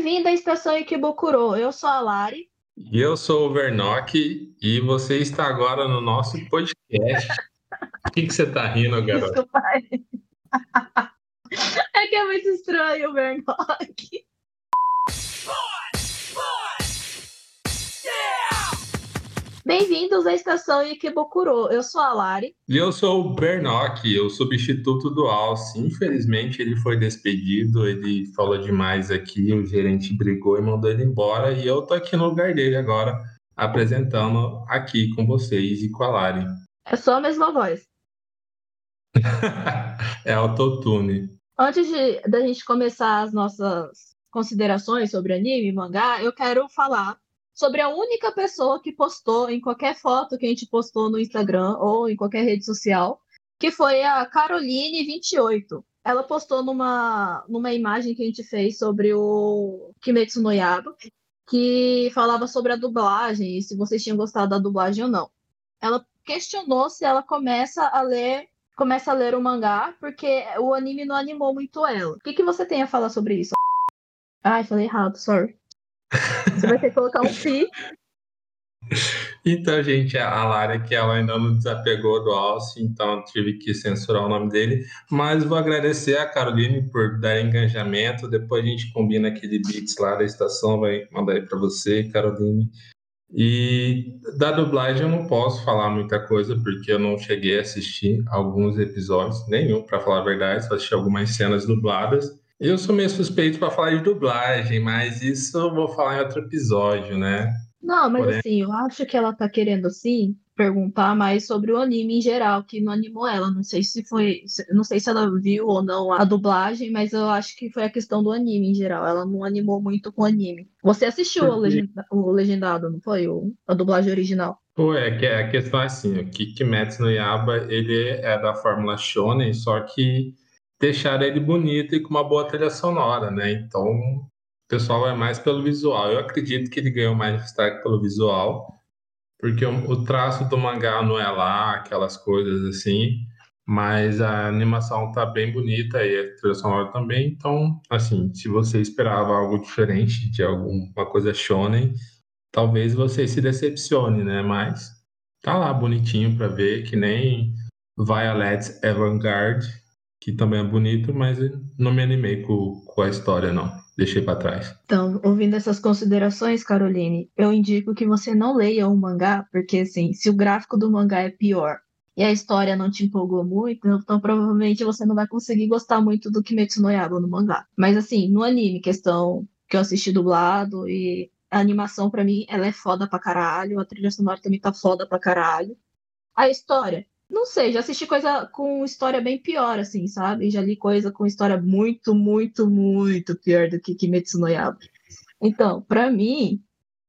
Bem-vindo à Estação Ikebukuro. Eu sou a Lari. E eu sou o Vernock e você está agora no nosso podcast. O que, que você está rindo, garoto? Desculpa. É que é muito estranho o Vernock. Bem-vindos à Estação Ikebukuro. Eu sou a Lari. E eu sou o Bernock, o substituto do Alce. Infelizmente, ele foi despedido, ele falou demais aqui, o gerente brigou e mandou ele embora. E eu tô aqui no lugar dele agora, apresentando aqui com vocês e com a Lari. É só a mesma voz. é autotune. Antes de, da gente começar as nossas considerações sobre anime e mangá, eu quero falar sobre a única pessoa que postou em qualquer foto que a gente postou no Instagram ou em qualquer rede social, que foi a Caroline28. Ela postou numa, numa imagem que a gente fez sobre o Kimetsu no Yaba, que falava sobre a dublagem e se vocês tinham gostado da dublagem ou não. Ela questionou se ela começa a ler começa a ler o mangá porque o anime não animou muito ela. O que, que você tem a falar sobre isso? Ai, falei errado, sorry. Você vai ter que colocar um pi. Então, gente, a Lara que ela ainda não desapegou do Alce, então tive que censurar o nome dele. Mas vou agradecer a Caroline por dar engajamento. Depois a gente combina aquele beats lá da estação, vai mandar aí para você, Caroline. E da dublagem eu não posso falar muita coisa, porque eu não cheguei a assistir alguns episódios, nenhum, para falar a verdade, só assisti algumas cenas dubladas. Eu sou meio suspeito para falar de dublagem, mas isso eu vou falar em outro episódio, né? Não, mas Porém... assim, eu acho que ela tá querendo sim perguntar mais sobre o anime em geral, que não animou ela. Não sei se foi, não sei se ela viu ou não a dublagem, mas eu acho que foi a questão do anime em geral. Ela não animou muito com o anime. Você assistiu o, legenda, o legendado, não foi? O, a dublagem original? Pô, é que a questão é assim, o Kimetsu no Yaba, ele é da fórmula shonen, só que deixar ele bonito e com uma boa trilha sonora, né? Então, o pessoal é mais pelo visual. Eu acredito que ele ganhou mais destaque pelo visual, porque o, traço do mangá não é lá, aquelas coisas assim, mas a animação tá bem bonita e a trilha sonora também. Então, assim, se você esperava algo diferente de alguma coisa shonen, talvez você se decepcione, né? Mas tá lá bonitinho para ver, que nem Violet Evergarde, que também é bonito, mas não me animei com, com a história, não. Deixei para trás. Então, ouvindo essas considerações, Caroline, eu indico que você não leia o mangá, porque assim, se o gráfico do mangá é pior e a história não te empolgou muito, então provavelmente você não vai conseguir gostar muito do Kimetsu no Yaiba no mangá. Mas assim, no anime, questão que eu assisti dublado e a animação para mim, ela é foda pra caralho, a trilha sonora também tá foda pra caralho. A história não sei, já assisti coisa com história bem pior, assim, sabe? Já li coisa com história muito, muito, muito pior do que Kimetsu no Yaba. Então, para mim,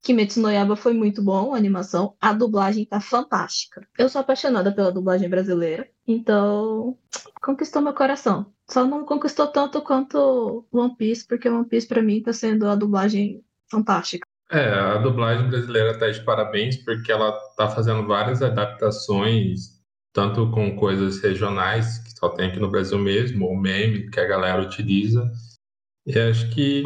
Kimetsu no Yaba foi muito bom, a animação. A dublagem tá fantástica. Eu sou apaixonada pela dublagem brasileira, então conquistou meu coração. Só não conquistou tanto quanto One Piece, porque One Piece para mim tá sendo a dublagem fantástica. É, a dublagem brasileira tá de parabéns porque ela tá fazendo várias adaptações tanto com coisas regionais, que só tem aqui no Brasil mesmo, ou meme que a galera utiliza. E acho que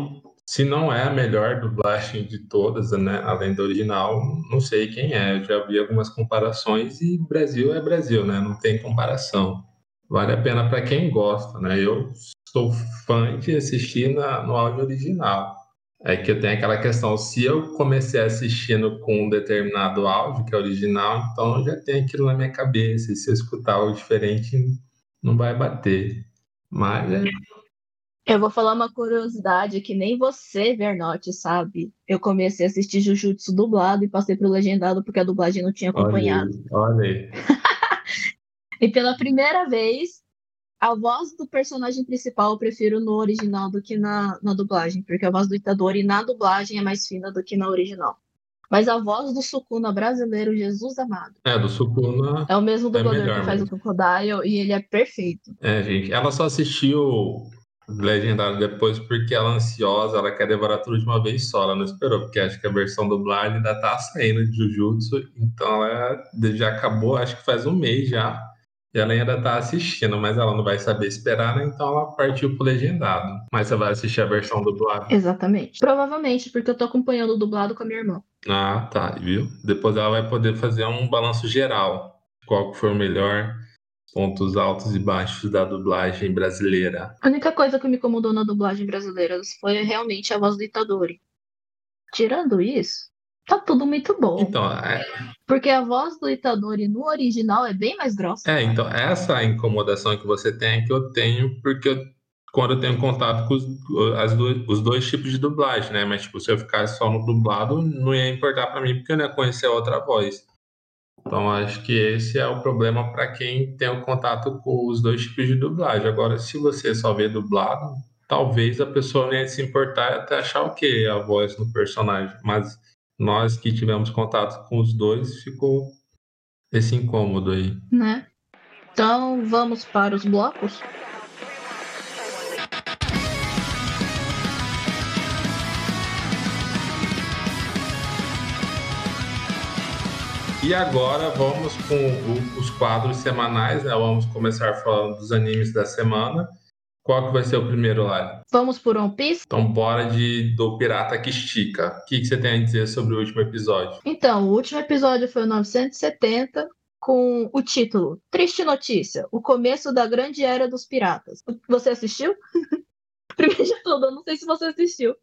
se não é a melhor dublagem de todas, né, além da original, não sei quem é. Eu já vi algumas comparações e Brasil é Brasil, né? Não tem comparação. Vale a pena para quem gosta, né? Eu sou fã de assistir na, no áudio original. É que eu tenho aquela questão, se eu comecei assistindo com um determinado áudio, que é original, então eu já tenho aquilo na minha cabeça, e se eu escutar algo diferente, não vai bater. Mas é... Eu vou falar uma curiosidade que nem você, Vernote, sabe. Eu comecei a assistir Jujutsu dublado e passei pro legendado porque a dublagem não tinha acompanhado. Olha aí. Olha aí. e pela primeira vez, a voz do personagem principal eu prefiro no original do que na, na dublagem, porque a voz do Itadori na dublagem é mais fina do que na original. Mas a voz do Sukuna brasileiro, Jesus amado. É, do Sukuna. É o mesmo é dublador é que faz mesmo. o Crocodile e ele é perfeito. É, gente. Ela só assistiu Legendário depois porque ela é ansiosa, ela quer devorar tudo de uma vez só. Ela não esperou, porque acho que a versão dublada ainda tá saindo de Jujutsu, então ela já acabou, acho que faz um mês já E ela ainda tá assistindo, mas ela não vai saber esperar, né? Então ela partiu pro legendado. Mas você vai assistir a versão dublada. Exatamente. Provavelmente, porque eu tô acompanhando o dublado com a minha irmã. Ah, tá, viu? Depois ela vai poder fazer um balanço geral. Qual que foi o melhor, pontos altos e baixos da dublagem brasileira. A única coisa que me incomodou na dublagem brasileira foi realmente a voz do Itadori. Tirando isso, tá tudo muito bom. Então, é, Porque a voz do Itadori no original é bem mais grossa. é, então essa incomodação que você tem é que eu tenho porque eu- quando eu tenho contato com os, as duas- os dois tipos de dublagem, né? Mas tipo, se eu ficasse só no dublado, não ia importar pra mim porque eu não ia conhecer a outra voz. Então, acho que esse é o problema para quem tem o contato com os dois tipos de dublagem. Agora, se você só vê dublado, talvez a pessoa não ia se importar até achar o quê? A voz do personagem. Mas nós que tivemos contato com os dois, ficou esse incômodo aí. né? Então vamos para os blocos. E agora vamos com os quadros semanais, né? Vamos começar falando dos animes da semana. Qual que vai ser o primeiro lá? Vamos por One Piece? Então, bora de do Pirata que Estica. O que, que você tem a dizer sobre o último episódio? Então, o último episódio foi o 970, com o título Triste Notícia: O começo da grande era dos piratas. Você assistiu? Primeiro de tudo, eu não sei se você assistiu.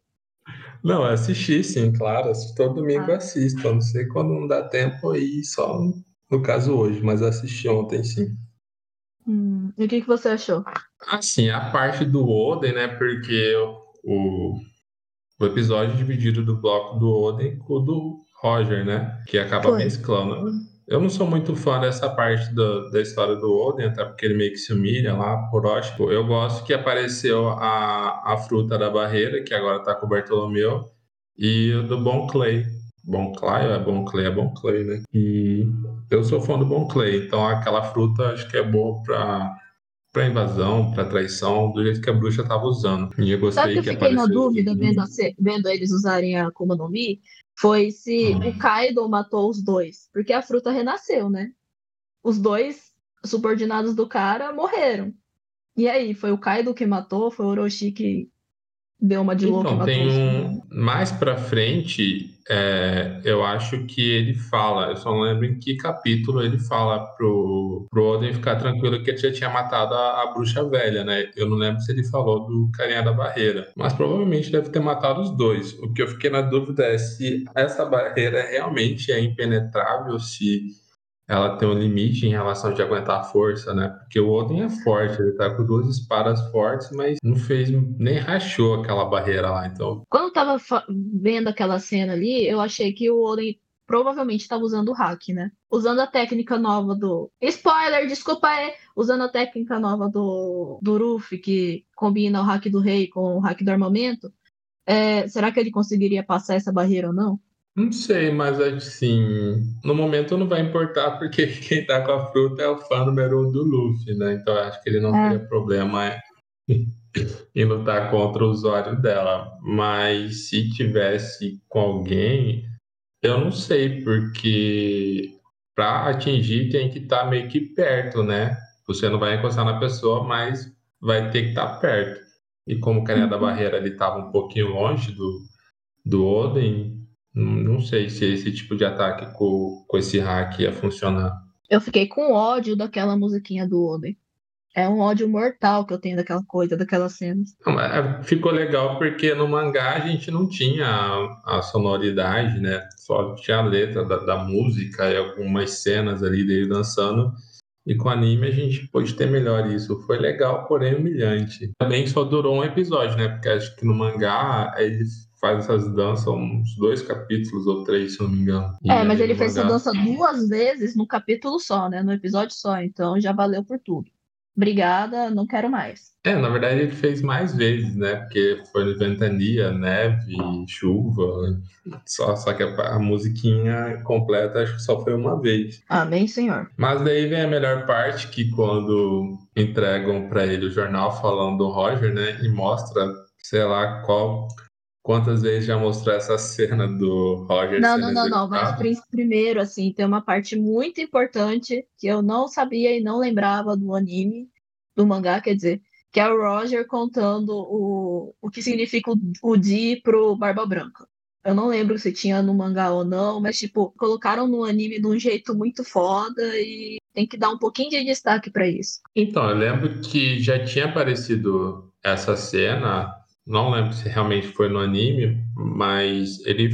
Não, eu assisti sim, claro. Todo domingo Ah. eu assisto. Eu não sei quando não dá tempo aí, só no caso hoje, mas assisti ontem sim. Hum, e o que, que você achou? Assim, a parte do Oden, né? Porque o, o episódio é dividido do bloco do Oden com o do Roger, né? Que acaba Foi. mesclando. Eu não sou muito fã dessa parte do- da história do Oden, até porque ele meio que se humilha lá por Orochi. Eu gosto que apareceu a, a fruta da barreira, que agora tá com o Bartolomeu, e o do Bon Clay. Bon Clay, é Bon Clay, é Bon Clay, né? E eu sou fã do Bon Clay, então aquela fruta acho que é boa pra, pra invasão, pra traição, do jeito que a bruxa tava usando. E eu gostei Sabe que eu que fiquei na dúvida vendo, vendo eles usarem a Akuma no Mi? Foi se Hum. o Kaido matou os dois. Porque a fruta renasceu, né? Os dois subordinados do cara morreram. E aí, foi o Kaido que matou? Foi o Orochi que deu uma de louco Então, tem um. Mais pra frente, é, eu acho que ele fala, eu só não lembro em que capítulo ele fala pro, pro Oden ficar tranquilo que ele já tinha matado a, a bruxa velha, né? Eu não lembro se ele falou do carinha da barreira, mas provavelmente deve ter matado os dois. O que eu fiquei na dúvida é se essa barreira realmente é impenetrável, se ela tem um limite em relação de aguentar a força, né? Porque o Oden é forte, ele tá com duas espadas fortes, mas não fez, nem rachou aquela barreira lá. Então, Quando eu tava vendo aquela cena ali, eu achei que o Oden provavelmente estava usando o hack, né? Usando a técnica nova do. Spoiler, desculpa aí! Usando a técnica nova do, do que combina o hack do rei com o hack do armamento. É, será que ele conseguiria passar essa barreira ou não? Não sei, mas assim, no momento não vai importar, porque quem tá com a fruta é o fã número um do Luffy, né? Então eu acho que ele não É. teria problema em lutar contra o usuário dela. Mas se tivesse com alguém, eu não sei, porque para atingir tem que estar meio que perto, né? Você não vai encostar na pessoa, mas vai ter que estar perto. E como o carinha da Uhum. barreira ele estava um pouquinho longe do, do Oden, não sei se esse tipo de ataque com, com esse hack ia funcionar. Eu fiquei com ódio daquela musiquinha do Oden. É um ódio mortal que eu tenho daquela coisa, daquelas cenas. Não, é, Ficou legal porque no mangá a gente não tinha a, a sonoridade, né? Só tinha a letra da, da música e algumas cenas ali dele dançando. E com anime a gente pôde ter melhor isso. Foi legal, porém humilhante. Também só durou um episódio, né? Porque acho que no mangá ele faz essas danças uns dois capítulos ou três, se não me engano. E É, mas ele fez essa dança duas vezes no capítulo só, né? No episódio só. Então já valeu por tudo. Obrigada, não quero mais. É, na verdade ele fez mais vezes, né? Porque foi ventania, neve, chuva. Só, só que a, a musiquinha completa acho que só foi uma vez. Amém, senhor. Mas daí vem a melhor parte, que quando entregam pra ele o jornal falando do Roger, né? E mostra, sei lá, qual quantas vezes já mostrou essa cena do Roger Não, não, não, não. Mas primeiro, assim, tem uma parte muito importante que eu não sabia e não lembrava do anime, do mangá, quer dizer, que é o Roger contando o, o que significa o, o Di pro Barba Branca. Eu não lembro se tinha no mangá ou não, mas, tipo, colocaram no anime de um jeito muito foda e tem que dar um pouquinho de destaque pra isso. Então, eu lembro que já tinha aparecido essa cena, não lembro se realmente foi no anime, mas ele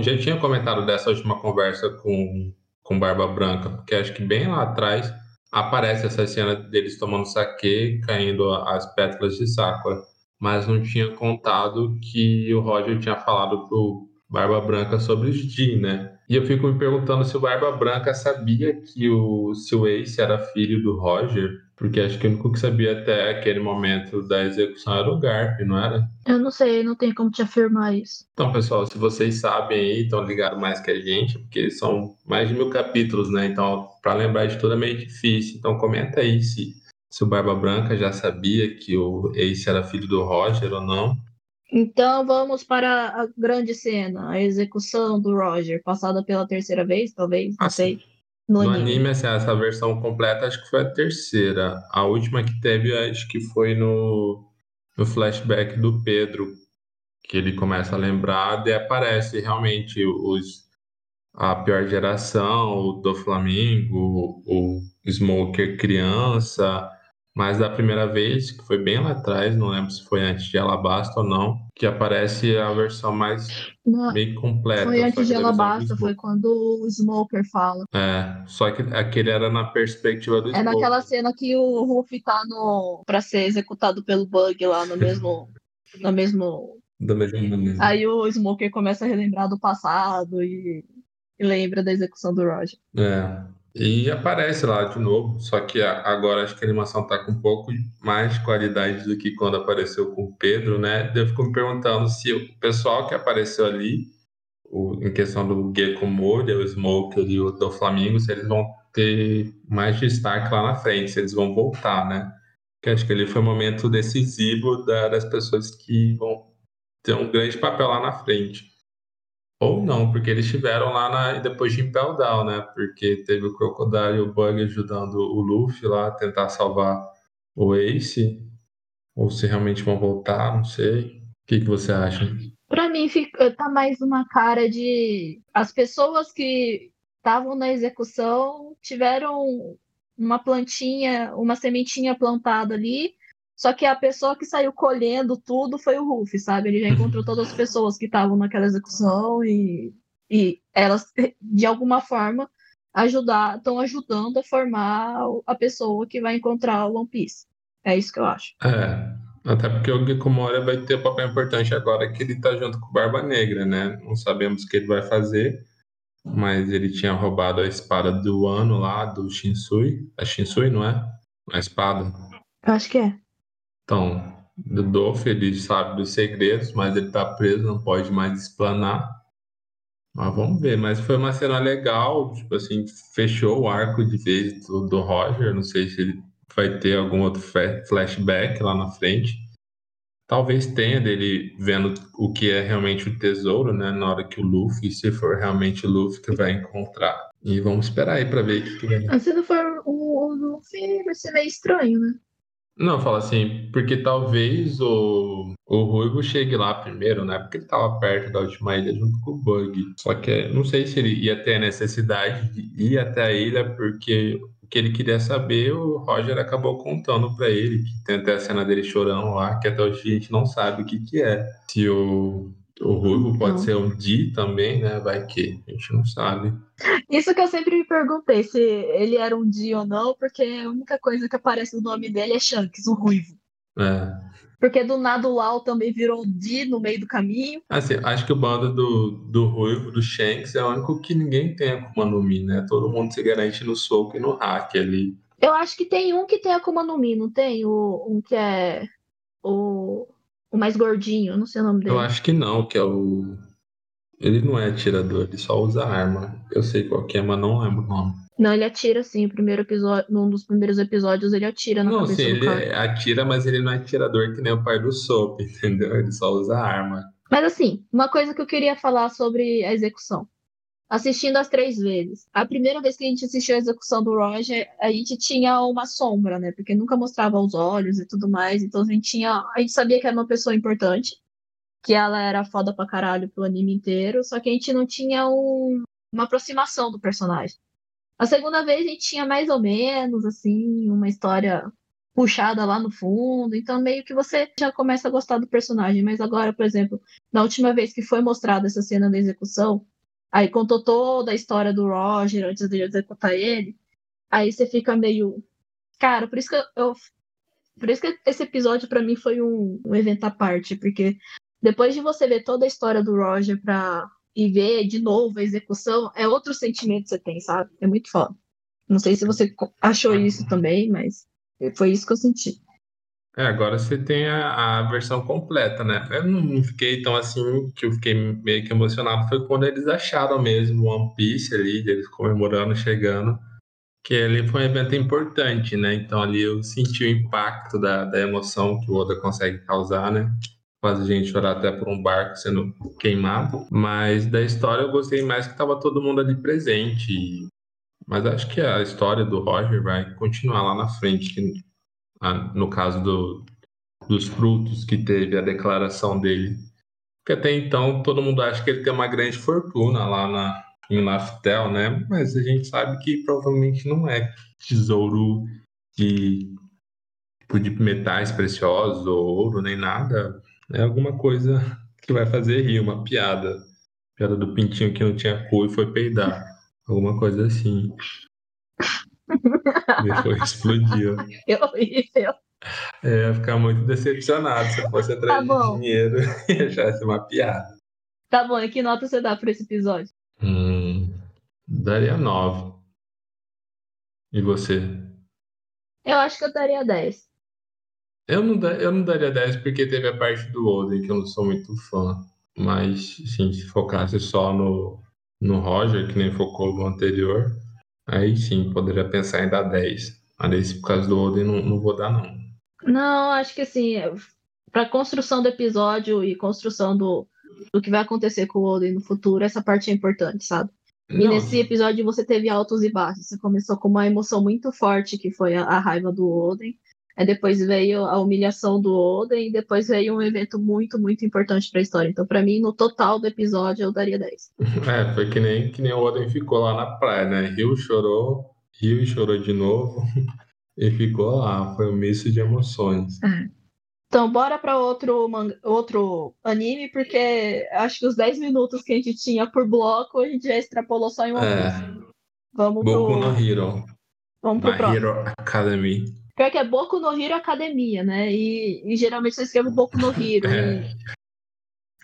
já tinha comentado dessa última conversa com, com Barba Branca, porque acho que bem lá atrás aparece essa cena deles tomando saquê, caindo as pétalas de Sakura, mas não tinha contado que o Roger tinha falado pro Barba Branca sobre os Jin, né? E eu fico me perguntando se o Barba Branca sabia que o, se o Ace era filho do Roger, porque acho que o único que sabia até aquele momento da execução era o Garp, não era? Eu não sei, não tem como te afirmar isso. Então, pessoal, se vocês sabem aí, estão ligados mais que a gente, porque são mais de mil capítulos, né? Então, para lembrar de tudo é meio difícil. Então, comenta aí se, se o Barba Branca já sabia que o Ace era filho do Roger ou não. Então vamos para a grande cena, a execução do Roger, passada pela terceira vez, talvez, não Ah, sei, no, No anime. anime, assim, essa versão completa acho que foi a terceira. A última que teve, acho que foi no, no flashback do Pedro, que ele começa a lembrar, e aparece realmente os, a pior geração, o do Flamengo, o Smoker criança, mas da primeira vez, que foi bem lá atrás, não lembro se foi antes de Alabasta ou não, que aparece a versão mais Não, meio completa. foi antes de Alabasta, foi quando o Smoker fala. É, só que aquele era na perspectiva do É Smoker. naquela cena que o Ruffy tá no para ser executado pelo Bug lá no mesmo no mesmo Da mesma maneira. aí o Smoker começa a relembrar do passado e, e lembra da execução do Roger. É. E aparece lá de novo, só que agora acho que a animação tá com um pouco mais de qualidade do que quando apareceu com o Pedro, né? Eu fico me perguntando se o pessoal que apareceu ali, o- em questão do Gecko Moria, o Smoker e o do Flamengo, se eles vão ter mais destaque lá na frente, se eles vão voltar, né? Porque acho que ali foi um momento decisivo da- das pessoas que vão ter um grande papel lá na frente. Ou não, porque eles estiveram lá na, depois de Impel Down, né? Porque teve o Crocodile e o Bug ajudando o Luffy lá a tentar salvar o Ace. Ou se realmente vão voltar, não sei. O que, que você acha? Pra mim fica, tá mais uma cara de as pessoas que estavam na execução tiveram uma plantinha, uma sementinha plantada ali, só que a pessoa que saiu colhendo tudo foi o Ruff, sabe? Ele já encontrou todas as pessoas que estavam naquela execução e, e elas, de alguma forma, ajudar, estão ajudando a formar a pessoa que vai encontrar o One Piece. É isso que eu acho. É, até porque o Gecko Moria vai ter um papel importante agora que ele tá junto com o Barba Negra, né? Não sabemos o que ele vai fazer, mas ele tinha roubado a espada do ano lá, do Shinsui. A Shinsui, não é? A espada. Eu acho que é. Então, do Dolph, ele sabe dos segredos, mas ele tá preso, não pode mais explanar. Mas vamos ver. Mas foi uma cena legal, tipo assim, fechou o arco de vez do, do Roger. Não sei se ele vai ter algum outro flashback lá na frente. Talvez tenha dele vendo o que é realmente o tesouro, né? Na hora que o Luffy, se for realmente o Luffy que vai encontrar. E vamos esperar aí pra ver o que, que. Mas se não for o, o Luffy, vai ser meio estranho, né? Não, fala assim, porque talvez o, o Ruivo chegue lá primeiro, né? Porque ele tava perto da última ilha junto com o Bug. Só que não sei se ele ia ter a necessidade de ir até a ilha, porque o que ele queria saber, o Roger acabou contando pra ele, que tem até a cena dele chorando lá, que até hoje a gente não sabe o que que é. Se o, o Ruivo pode Não. ser um Di também, né? Vai que a gente não sabe. Isso que eu sempre me perguntei, se ele era um dia ou não, porque a única coisa que aparece no nome dele é Shanks, o ruivo. É. Porque do nada o Lau também virou Di no meio do caminho. Assim, acho que o bando do, do Ruivo, do Shanks, é o único que ninguém tem Akuma no Mi, né? Todo mundo se garante no soco e no hack ali. Eu acho que tem um que tem Akuma no Mi, não tem? O, um que é o, o mais gordinho, não sei o nome dele. Eu acho que não, que é o. Ele não é atirador, ele só usa arma. Eu sei qual que é, mas não lembro o nome. Não, ele atira sim, o primeiro episódio, num dos primeiros episódios ele atira na Não, cabeça sim, do ele cara. é- atira, mas ele não é atirador que nem o pai do Soap, entendeu? Ele só usa arma. Mas assim, uma coisa que eu queria falar sobre a execução. Assistindo as três vezes. A primeira vez que a gente assistiu a execução do Roger, a gente tinha uma sombra, né? Porque nunca mostrava os olhos e tudo mais. Então a gente tinha. A gente sabia que era uma pessoa importante. Que ela era foda pra caralho pro anime inteiro. Só que a gente não tinha um, uma aproximação do personagem. A segunda vez a gente tinha mais ou menos, assim, uma história puxada lá no fundo, então meio que você já começa a gostar do personagem. Mas agora, por exemplo, na última vez que foi mostrada essa cena da execução, aí contou toda a história do Roger antes de executar ele, aí você fica meio. Cara, por isso que eu. Por isso que esse episódio para mim foi um, um evento à parte, porque depois de você ver toda a história do Roger pra, e ver de novo a execução, é outro sentimento que você tem, sabe? É muito foda. Não sei se você achou isso também, mas foi isso que eu senti. É, agora você tem a, a versão completa, né? Eu não fiquei tão assim, que eu fiquei meio que emocionado foi quando eles acharam mesmo One Piece ali, eles comemorando, chegando, que ali foi um evento importante, né? Então ali eu senti o impacto da, da emoção que o Oda consegue causar, né? Faz a gente chorar até por um barco sendo queimado. Mas da história eu gostei mais que tava todo mundo ali presente. Mas acho que a história do Roger vai continuar lá na frente, que, no caso do, dos frutos que teve a declaração dele. Porque até então todo mundo acha que ele tem uma grande fortuna lá na, em Laftel, né? Mas a gente sabe que provavelmente não é tesouro de, tipo, de metais preciosos ou ouro, nem nada. É alguma coisa que vai fazer rir, uma piada. Piada do pintinho que não tinha cu e foi peidar. Alguma coisa assim. Depois explodiu. Que horrível. É, ia ficar muito decepcionado se eu fosse atrás Tá de dinheiro e achasse uma piada. Tá bom, e que nota você dá pra esse episódio? Hum, daria nove. E você? Eu acho que eu daria 10. Eu não, da- eu não daria 10 porque teve a parte do Oden, que eu não sou muito fã. Mas, assim, se focasse só no, no Roger, que nem focou no anterior, aí sim, poderia pensar em dar 10. Mas esse, por causa do Oden, não, não vou dar, não. Não, acho que assim, pra construção do episódio e construção do, do que vai acontecer com o Oden no futuro, essa parte é importante, sabe? E Não, nesse episódio você teve altos e baixos. Você começou com uma emoção muito forte, que foi a, a raiva do Oden. Aí depois veio a humilhação do Oden, e depois veio um evento muito, muito importante pra história. Então, pra mim, no total do episódio, eu daria 10. É, foi que nem, que nem o Oden ficou lá na praia, né? Rio chorou, Rio chorou de novo e ficou lá. Foi um misto de emoções. Então, bora pra outro, manga- outro anime, porque acho que os 10 minutos que a gente tinha por bloco, a gente já extrapolou só em Piece. É, Vamos Boku pro, no Hero, vamos pro próximo. Hero Academy. Pior que é Boku no Hero Academia, né? E, e geralmente você escreve Boku no Hero. É. e-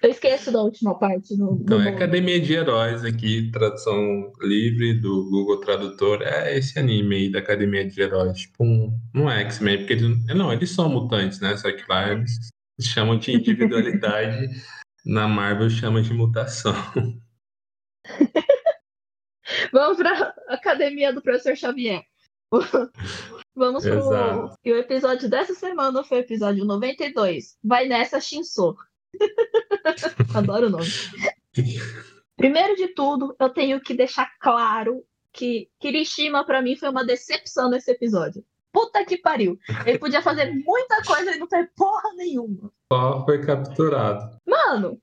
Eu esqueço da última parte. No, Então, no é. Academia de Heróis aqui, tradução livre do Google Tradutor. É esse anime aí da Academia de Heróis. Tipo um, um X-Men, porque eles, não, eles são mutantes, né? Só que lá eles chamam de individualidade, na Marvel chama de mutação. Vamos pra Academia do Professor Xavier. Vamos pro. Exato. E o episódio dessa semana foi o episódio 92. Vai nessa, Shinso. Adoro o nome. Primeiro de tudo, eu tenho que deixar claro que Kirishima, pra mim, foi uma decepção nesse episódio. Puta que pariu. Ele podia fazer muita coisa e não fez porra nenhuma. Só foi capturado. Mano,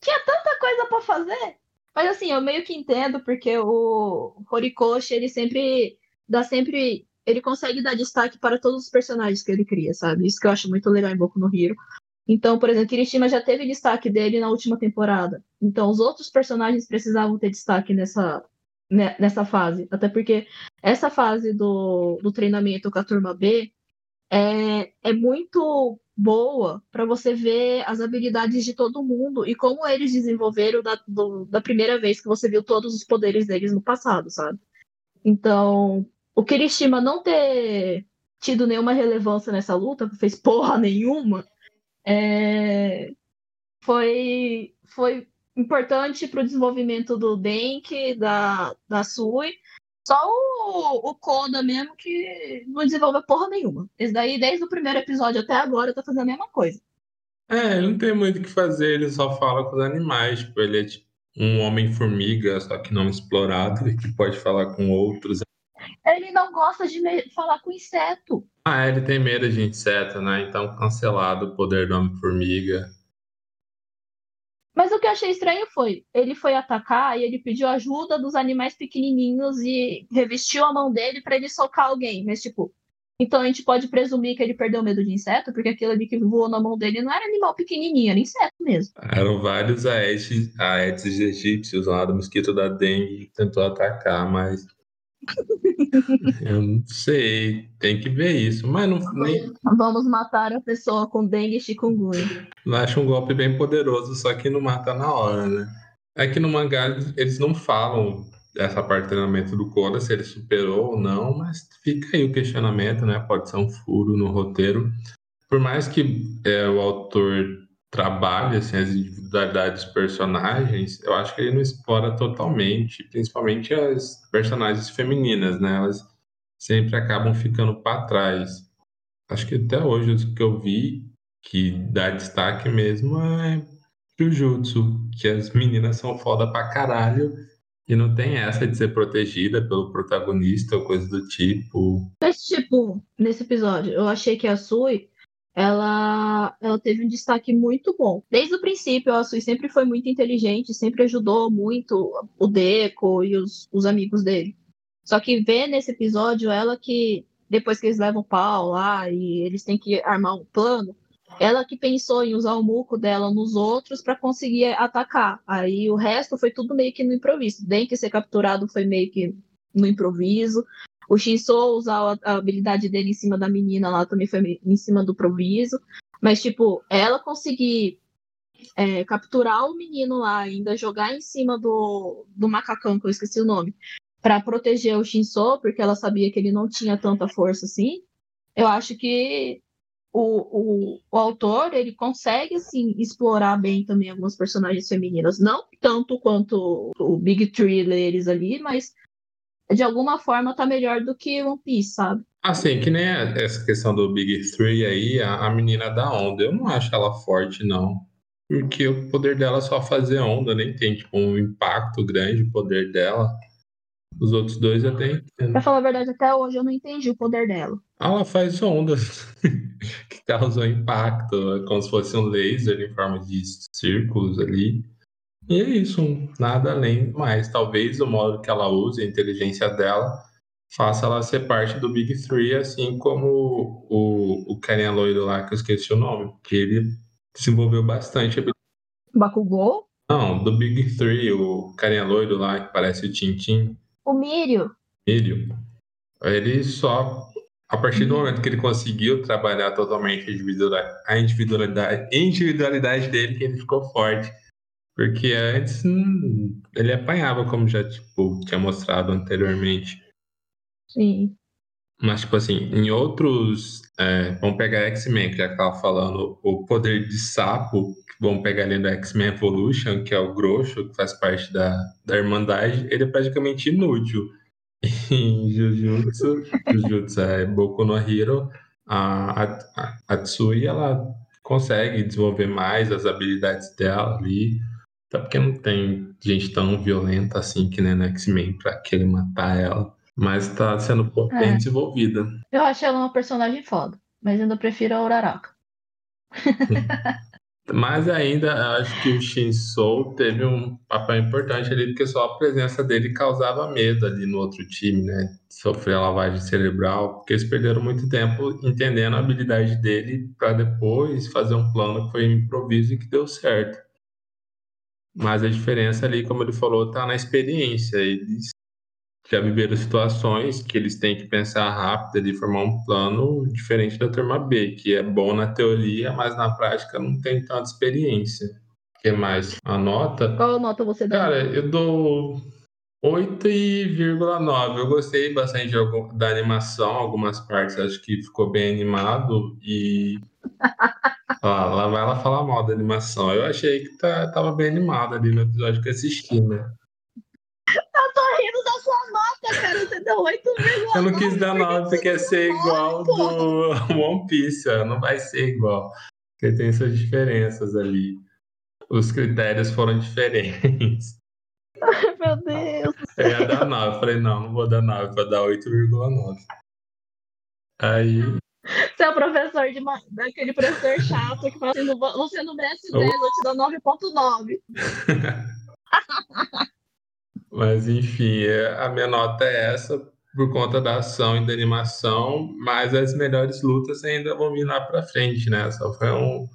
tinha tanta coisa pra fazer. Mas assim, eu meio que entendo, porque o Horikoshi, ele sempre dá sempre. Ele consegue dar destaque para todos os personagens que ele cria, sabe? Isso que eu acho muito legal em Boku no Hero. Então, por exemplo, Kirishima já teve destaque dele na última temporada. Então, os outros personagens precisavam ter destaque nessa, né, nessa fase. Até porque essa fase do, do treinamento com a turma B é, é muito boa para você ver as habilidades de todo mundo e como eles desenvolveram da, do- da primeira vez que você viu todos os poderes deles no passado, sabe? Então, o Kirishima não ter tido nenhuma relevância nessa luta, não fez porra nenhuma, é, foi, foi importante para o desenvolvimento do Denk, da, da Sui. Só o, o Koda mesmo que não desenvolve porra nenhuma. Esse daí, desde o primeiro episódio até agora, tá fazendo a mesma coisa. É, não tem muito o que fazer, ele só fala com os animais. Tipo, ele é tipo um homem-formiga, só que não explorado, e que pode falar com outros. Ele não gosta de falar com inseto. Ah, ele tem medo de inseto, né? Então cancelado o poder do Homem-Formiga. Mas o que eu achei estranho foi, ele foi atacar e ele pediu ajuda dos animais pequenininhos e revestiu a mão dele para ele socar alguém. Mas, tipo, então a gente pode presumir que ele perdeu medo de inseto, porque aquilo ali que voou na mão dele não era animal pequenininho, era inseto mesmo. Eram vários aedes, aedes egípcios lá do mosquito da dengue que tentou atacar, mas. Eu não sei, tem que ver isso, mas não. Nem... Vamos matar a pessoa com dengue e chikungunya. Eu acho um golpe bem poderoso, só que não mata na hora, né? É que no mangá eles não falam essa parte do treinamento do Koda, se ele superou ou não, mas fica aí o questionamento, né? Pode ser um furo no roteiro. Por mais que é, o autor trabalhe assim, as individualidades dos personagens, eu acho que ele não explora totalmente, principalmente as personagens femininas, né? Elas sempre acabam ficando para trás. Acho que até hoje o que eu vi que dá destaque mesmo é Jujutsu, que as meninas são foda pra caralho e não tem essa de ser protegida pelo protagonista ou coisa do tipo. Mas, tipo, nesse episódio, eu achei que a Sui, ela, ela teve um destaque muito bom. Desde o princípio, a Sui sempre foi muito inteligente, sempre ajudou muito o Deco e os, os amigos dele. Só que ver nesse episódio ela que, depois que eles levam o pau lá e eles têm que armar um plano, ela que pensou em usar o muco dela nos outros para conseguir atacar. Aí o resto foi tudo meio que no improviso. Bem que ser capturado foi meio que no improviso. O Shinso usar a habilidade dele em cima da menina lá também foi em cima do improviso. Mas, tipo, ela conseguir é, capturar o menino lá, ainda jogar em cima do, do macacão, que eu esqueci o nome, para proteger o Shinso, porque ela sabia que ele não tinha tanta força assim. Eu acho que o, o, o autor ele consegue assim explorar bem também algumas personagens femininas, não tanto quanto o Big Three deles ali, mas de alguma forma tá melhor do que One Piece, sabe? Assim, que nem essa questão do Big Three aí, a, a menina da onda, eu não acho ela forte, não. Porque o poder dela é só fazer onda, nem tem tipo, um impacto grande o poder dela. Os outros dois até entendo. Pra falar a verdade, até hoje eu não entendi o poder dela. Ela faz ondas que causam impacto, como se fosse um laser em forma de círculos ali. E é isso, nada além mais. Talvez o modo que ela use, a inteligência dela, faça ela ser parte do Big Three, assim como o, o carinha loiro lá, que eu esqueci o nome, que ele desenvolveu bastante. Bakugou? Não, do Big Three, o carinha loiro lá, que parece o Tintin. O Mírio. Mírio. Ele só, a partir do momento que ele conseguiu trabalhar totalmente a individualidade, a individualidade, individualidade dele, que ele ficou forte. Porque antes hum, ele apanhava, como já tipo, tinha mostrado anteriormente. Sim. Mas, tipo assim, em outros. É, vamos pegar X-Men, que já estava falando, o poder de sapo, vamos pegar ali do X-Men Evolution, que é o Grosso, que faz parte da, da Irmandade, ele é praticamente inútil. Em Jujutsu, Jujutsu é Boku no Hero, a, a, a Tsui, ela consegue desenvolver mais as habilidades dela ali, até porque não tem gente tão violenta assim que nem no X-Men pra querer matar ela. Mas tá sendo bem é. desenvolvida. Eu acho ela uma personagem foda, mas ainda prefiro a Uraraka. mas ainda acho que o Shinso teve um papel importante ali, porque só a presença dele causava medo ali no outro time, né? Sofrer a lavagem cerebral, porque eles perderam muito tempo entendendo a habilidade dele para depois fazer um plano que foi improviso e que deu certo. Mas a diferença ali, como ele falou, tá na experiência. Eles já viveram situações que eles têm que pensar rápido e formar um plano diferente da turma B, que é bom na teoria, mas na prática não tem tanta experiência. O que mais? A nota? Qual nota você dá? Cara, eu dou 8,9. Eu gostei bastante da animação, algumas partes acho que ficou bem animado e. Ó, lá vai ela falar mal da animação. Eu achei que tá, tava bem animado ali no episódio que assisti, né? Eu tô rindo da sua nota, cara. Você deu 8 Eu não quis dar nota porque ia ser igual do One Piece. Não vai ser igual. Porque tem suas diferenças ali. Os critérios foram diferentes. Meu Deus. Eu ia dar 9. Eu falei, não, não vou dar 9, vou dar 8,9. Aí. O professor de uma, daquele professor chato que fala assim: você não merece 10, eu te dou 9,9. Mas enfim, é, a minha nota é essa por conta da ação e da animação, mas as melhores lutas ainda vão vir lá pra frente, né? Só foi um,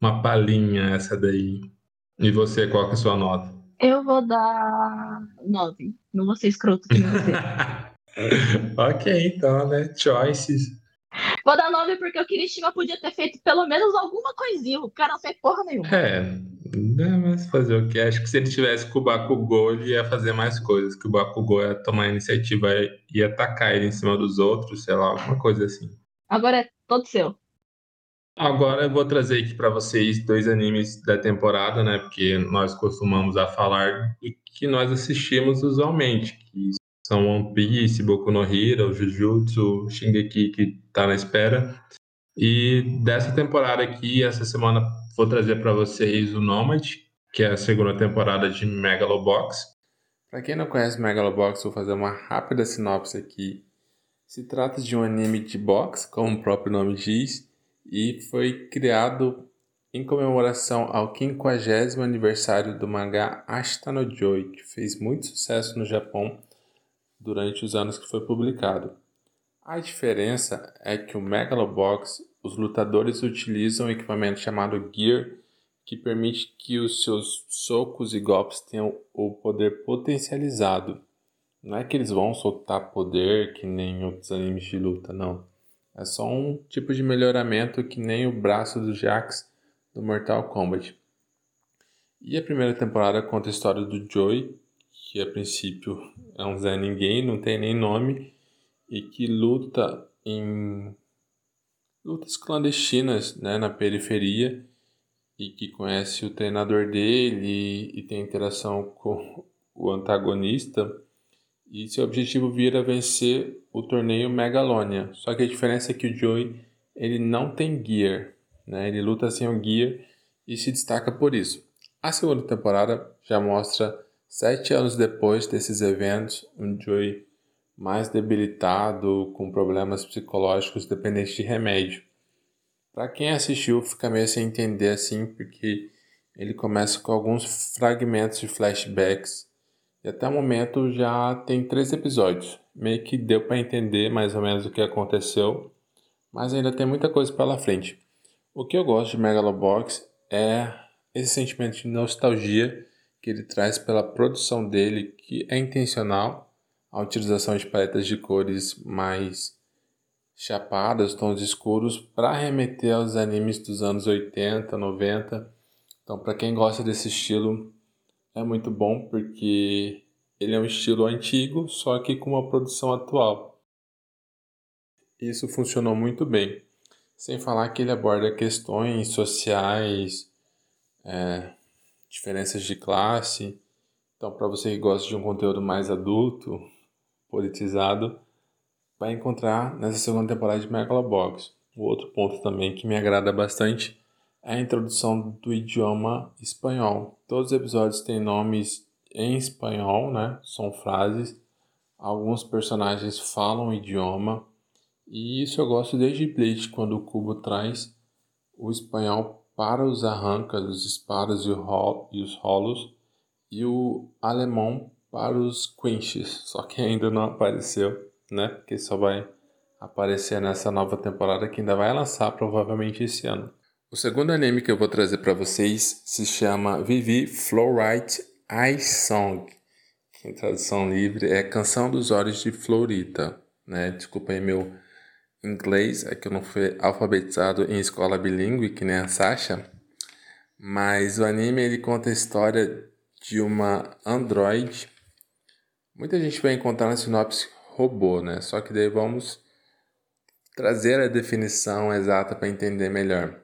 uma palhinha essa daí. E você, qual que é a sua nota? Eu vou dar 9. Não vou ser escroto que você. ok, então, né? Choices. Vou dar 9 porque o Kirishima podia ter feito pelo menos alguma coisinha. O cara não fez porra nenhuma. É, né, mas fazer o que? Acho que se ele tivesse com o Bakugou, ele ia fazer mais coisas. Que o Bakugou ia tomar iniciativa, ia atacar ele em cima dos outros, sei lá, alguma coisa assim. Agora é todo seu. Agora eu vou trazer aqui para vocês dois animes da temporada, né? Porque nós costumamos a falar e que nós assistimos usualmente, que são One Piece, Boku no Hero, Jujutsu, Shingeki que tá na espera. E dessa temporada aqui, essa semana vou trazer para vocês o Nomad, que é a segunda temporada de Megalobox. Para quem não conhece Megalobox, vou fazer uma rápida sinopse aqui. Se trata de um anime de box, como o próprio nome diz, e foi criado em comemoração ao 50 aniversário do mangá Ashita no Joy, que fez muito sucesso no Japão durante os anos que foi publicado. A diferença é que o Megalobox, os lutadores utilizam um equipamento chamado Gear, que permite que os seus socos e golpes tenham o poder potencializado. Não é que eles vão soltar poder que nem outros animes de luta, não. É só um tipo de melhoramento que nem o braço do Jax do Mortal Kombat. E a primeira temporada conta a história do Joey, que a princípio é um Zé Ninguém, não tem nem nome, e que luta em lutas clandestinas né, na periferia e que conhece o treinador dele e tem interação com o antagonista e seu objetivo vira vencer o torneio Megalonia. Só que a diferença é que o Joey ele não tem gear, né? ele luta sem o gear e se destaca por isso. A segunda temporada já mostra Sete anos depois desses eventos, um Joey mais debilitado, com problemas psicológicos dependentes de remédio. Para quem assistiu, fica meio sem entender assim, porque ele começa com alguns fragmentos de flashbacks e até o momento já tem três episódios. Meio que deu para entender mais ou menos o que aconteceu, mas ainda tem muita coisa pela frente. O que eu gosto de Megalobox é esse sentimento de nostalgia que ele traz pela produção dele, que é intencional, a utilização de paletas de cores mais chapadas, tons escuros, para remeter aos animes dos anos 80, 90. Então, para quem gosta desse estilo, é muito bom porque ele é um estilo antigo, só que com uma produção atual. Isso funcionou muito bem. Sem falar que ele aborda questões sociais, é, diferenças de classe. Então, para você que gosta de um conteúdo mais adulto, politizado, vai encontrar nessa segunda temporada de Megalobox. O outro ponto também que me agrada bastante é a introdução do idioma espanhol. Todos os episódios têm nomes em espanhol, né? São frases. Alguns personagens falam o idioma. E isso eu gosto desde Bleach, quando o Cubo traz o espanhol para os arrancas, os disparos e, os rolos, e o alemão para os quinches, só que ainda não apareceu, né? Porque só vai aparecer nessa nova temporada que ainda vai lançar provavelmente esse ano. O segundo anime que eu vou trazer para vocês se chama Vivi Flowright Ice Song, que em tradução livre é Canção dos Olhos de Florita, né? Desculpa aí meu inglês, é que eu não fui alfabetizado em escola bilíngue, que nem a Sasha, mas o anime ele conta a história de uma android. Muita gente vai encontrar na sinopse robô, né? Só que daí vamos trazer a definição exata para entender melhor.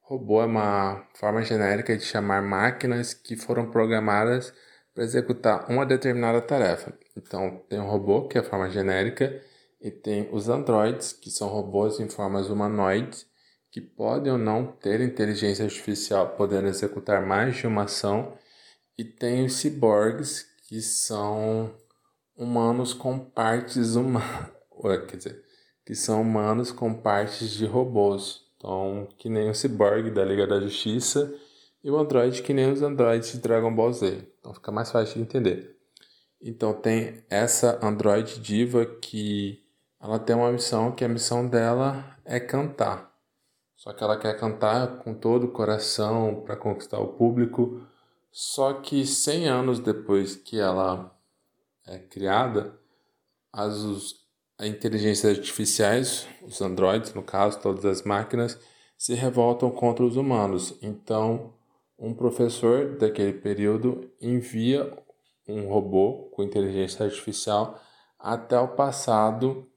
Robô é uma forma genérica de chamar máquinas que foram programadas para executar uma determinada tarefa. Então, tem um robô, que é a forma genérica, e tem os androids, que são robôs em formas humanoides, que podem ou não ter inteligência artificial podendo executar mais de uma ação, e tem os ciborgues, que são humanos com partes humanas, quer dizer, que são humanos com partes de robôs. Então, que nem o ciborgue da Liga da Justiça e o androide que nem os androides de Dragon Ball Z. Então fica mais fácil de entender. Então tem essa androide diva que ela tem uma missão que a missão dela é cantar. Só que ela quer cantar com todo o coração para conquistar o público. Só que 100 anos depois que ela é criada, as os, inteligências artificiais, os androides, no caso, todas as máquinas, se revoltam contra os humanos. Então, um professor daquele período envia um robô com inteligência artificial até o passado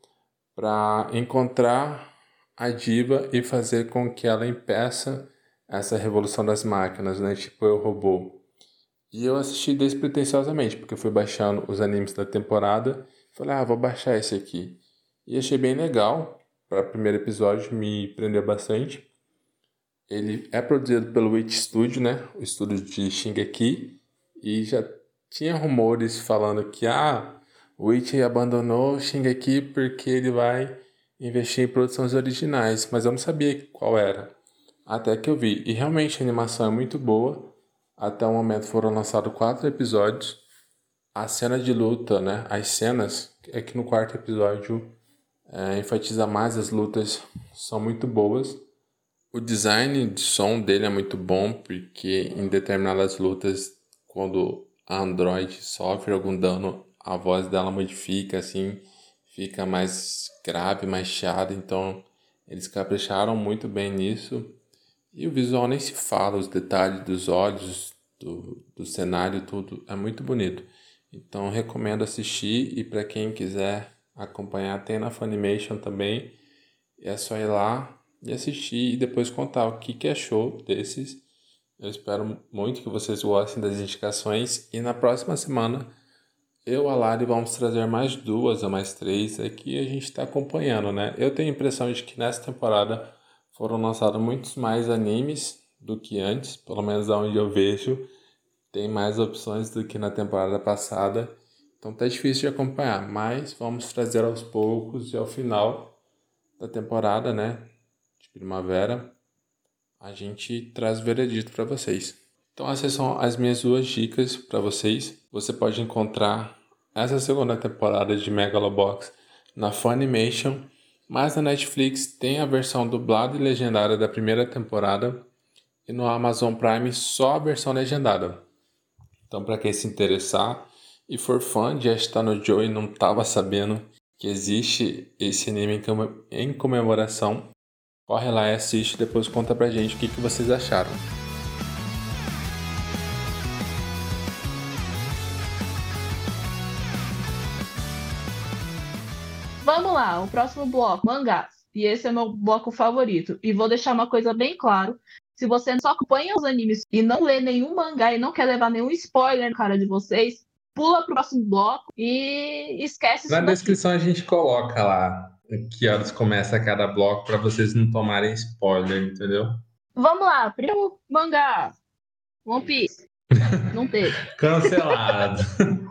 para encontrar a diva e fazer com que ela impeça essa revolução das máquinas, né? Tipo eu robô. E eu assisti despretensiosamente, porque eu fui baixando os animes da temporada. Falei, ah, vou baixar esse aqui. E achei bem legal. Para o primeiro episódio, me prendeu bastante. Ele é produzido pelo Witch Studio, né? O estúdio de Shingeki. E já tinha rumores falando que, ah, o Witch abandonou Shingeki porque ele vai investir em produções originais, mas eu não sabia qual era. Até que eu vi. E realmente a animação é muito boa. Até o momento foram lançados quatro episódios. A cena de luta, né? As cenas, é que no quarto episódio é, enfatiza mais as lutas, são muito boas. O design de som dele é muito bom, porque em determinadas lutas, quando a Android sofre algum dano, a voz dela modifica, assim, fica mais grave, mais chiada, então eles capricharam muito bem nisso. E o visual nem se fala, os detalhes dos olhos, do, do cenário, tudo é muito bonito. Então recomendo assistir e para quem quiser acompanhar tem na Funimation também. É só ir lá e assistir e depois contar o que, que achou desses. Eu espero muito que vocês gostem das indicações e na próxima semana eu, a Lari, vamos trazer mais duas ou mais três aqui a gente está acompanhando, né? Eu tenho a impressão de que nessa temporada foram lançados muitos mais animes do que antes, pelo menos aonde eu vejo. Tem mais opções do que na temporada passada. Então tá difícil de acompanhar, mas vamos trazer aos poucos e ao final da temporada, né? De primavera, a gente traz o veredito para vocês. Então essas são as minhas duas dicas para vocês. Você pode encontrar essa segunda temporada de Megalobox na Funimation, mas na Netflix tem a versão dublada e legendada da primeira temporada e no Amazon Prime só a versão legendada. Então, para quem se interessar e for fã de Está no Joe e não estava sabendo que existe esse anime em comemoração, corre lá e assiste, depois conta pra gente o que, que vocês acharam. Lá, o próximo bloco, mangás. E esse é meu bloco favorito. E vou deixar uma coisa bem claro. Se você só acompanha os animes e não lê nenhum mangá e não quer levar nenhum spoiler na cara de vocês, pula pro próximo bloco e esquece Na descrição a gente coloca lá que horas começa cada bloco para vocês não tomarem spoiler, entendeu? Vamos lá, primeiro mangá. One Piece. Não teve. Cancelado.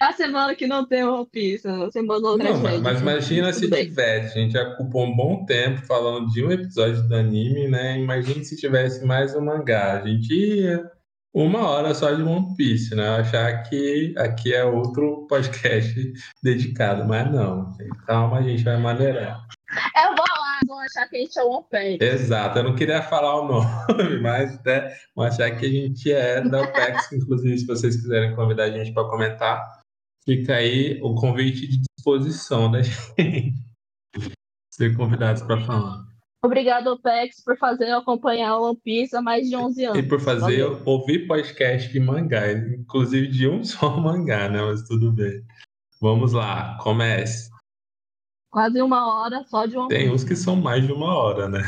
a semana que não tem One Piece, a semana outra Não, mas, mas imagina se tivesse. A gente já ocupou um bom tempo falando de um episódio do anime, né? Imagina se tivesse mais um mangá. A gente ia uma hora só de One Piece, né? Achar que aqui é outro podcast dedicado, mas não. Calma, a gente vai maneirar. Eu vou vou achar que a gente é One Piece. Exato, eu não queria falar o nome, mas né, vou achar que a gente é da OPEX. Inclusive, se vocês quiserem convidar a gente para comentar, fica aí o convite de disposição da gente. Ser convidados para falar. Obrigado, OPEX, por fazer eu acompanhar o One Piece há mais de 11 anos. E por fazer eu ouvir podcast de mangá, inclusive de um só mangá, né? Mas tudo bem. Vamos lá, comece. Quase uma hora só de One Piece. Tem uns que são mais de uma hora, né?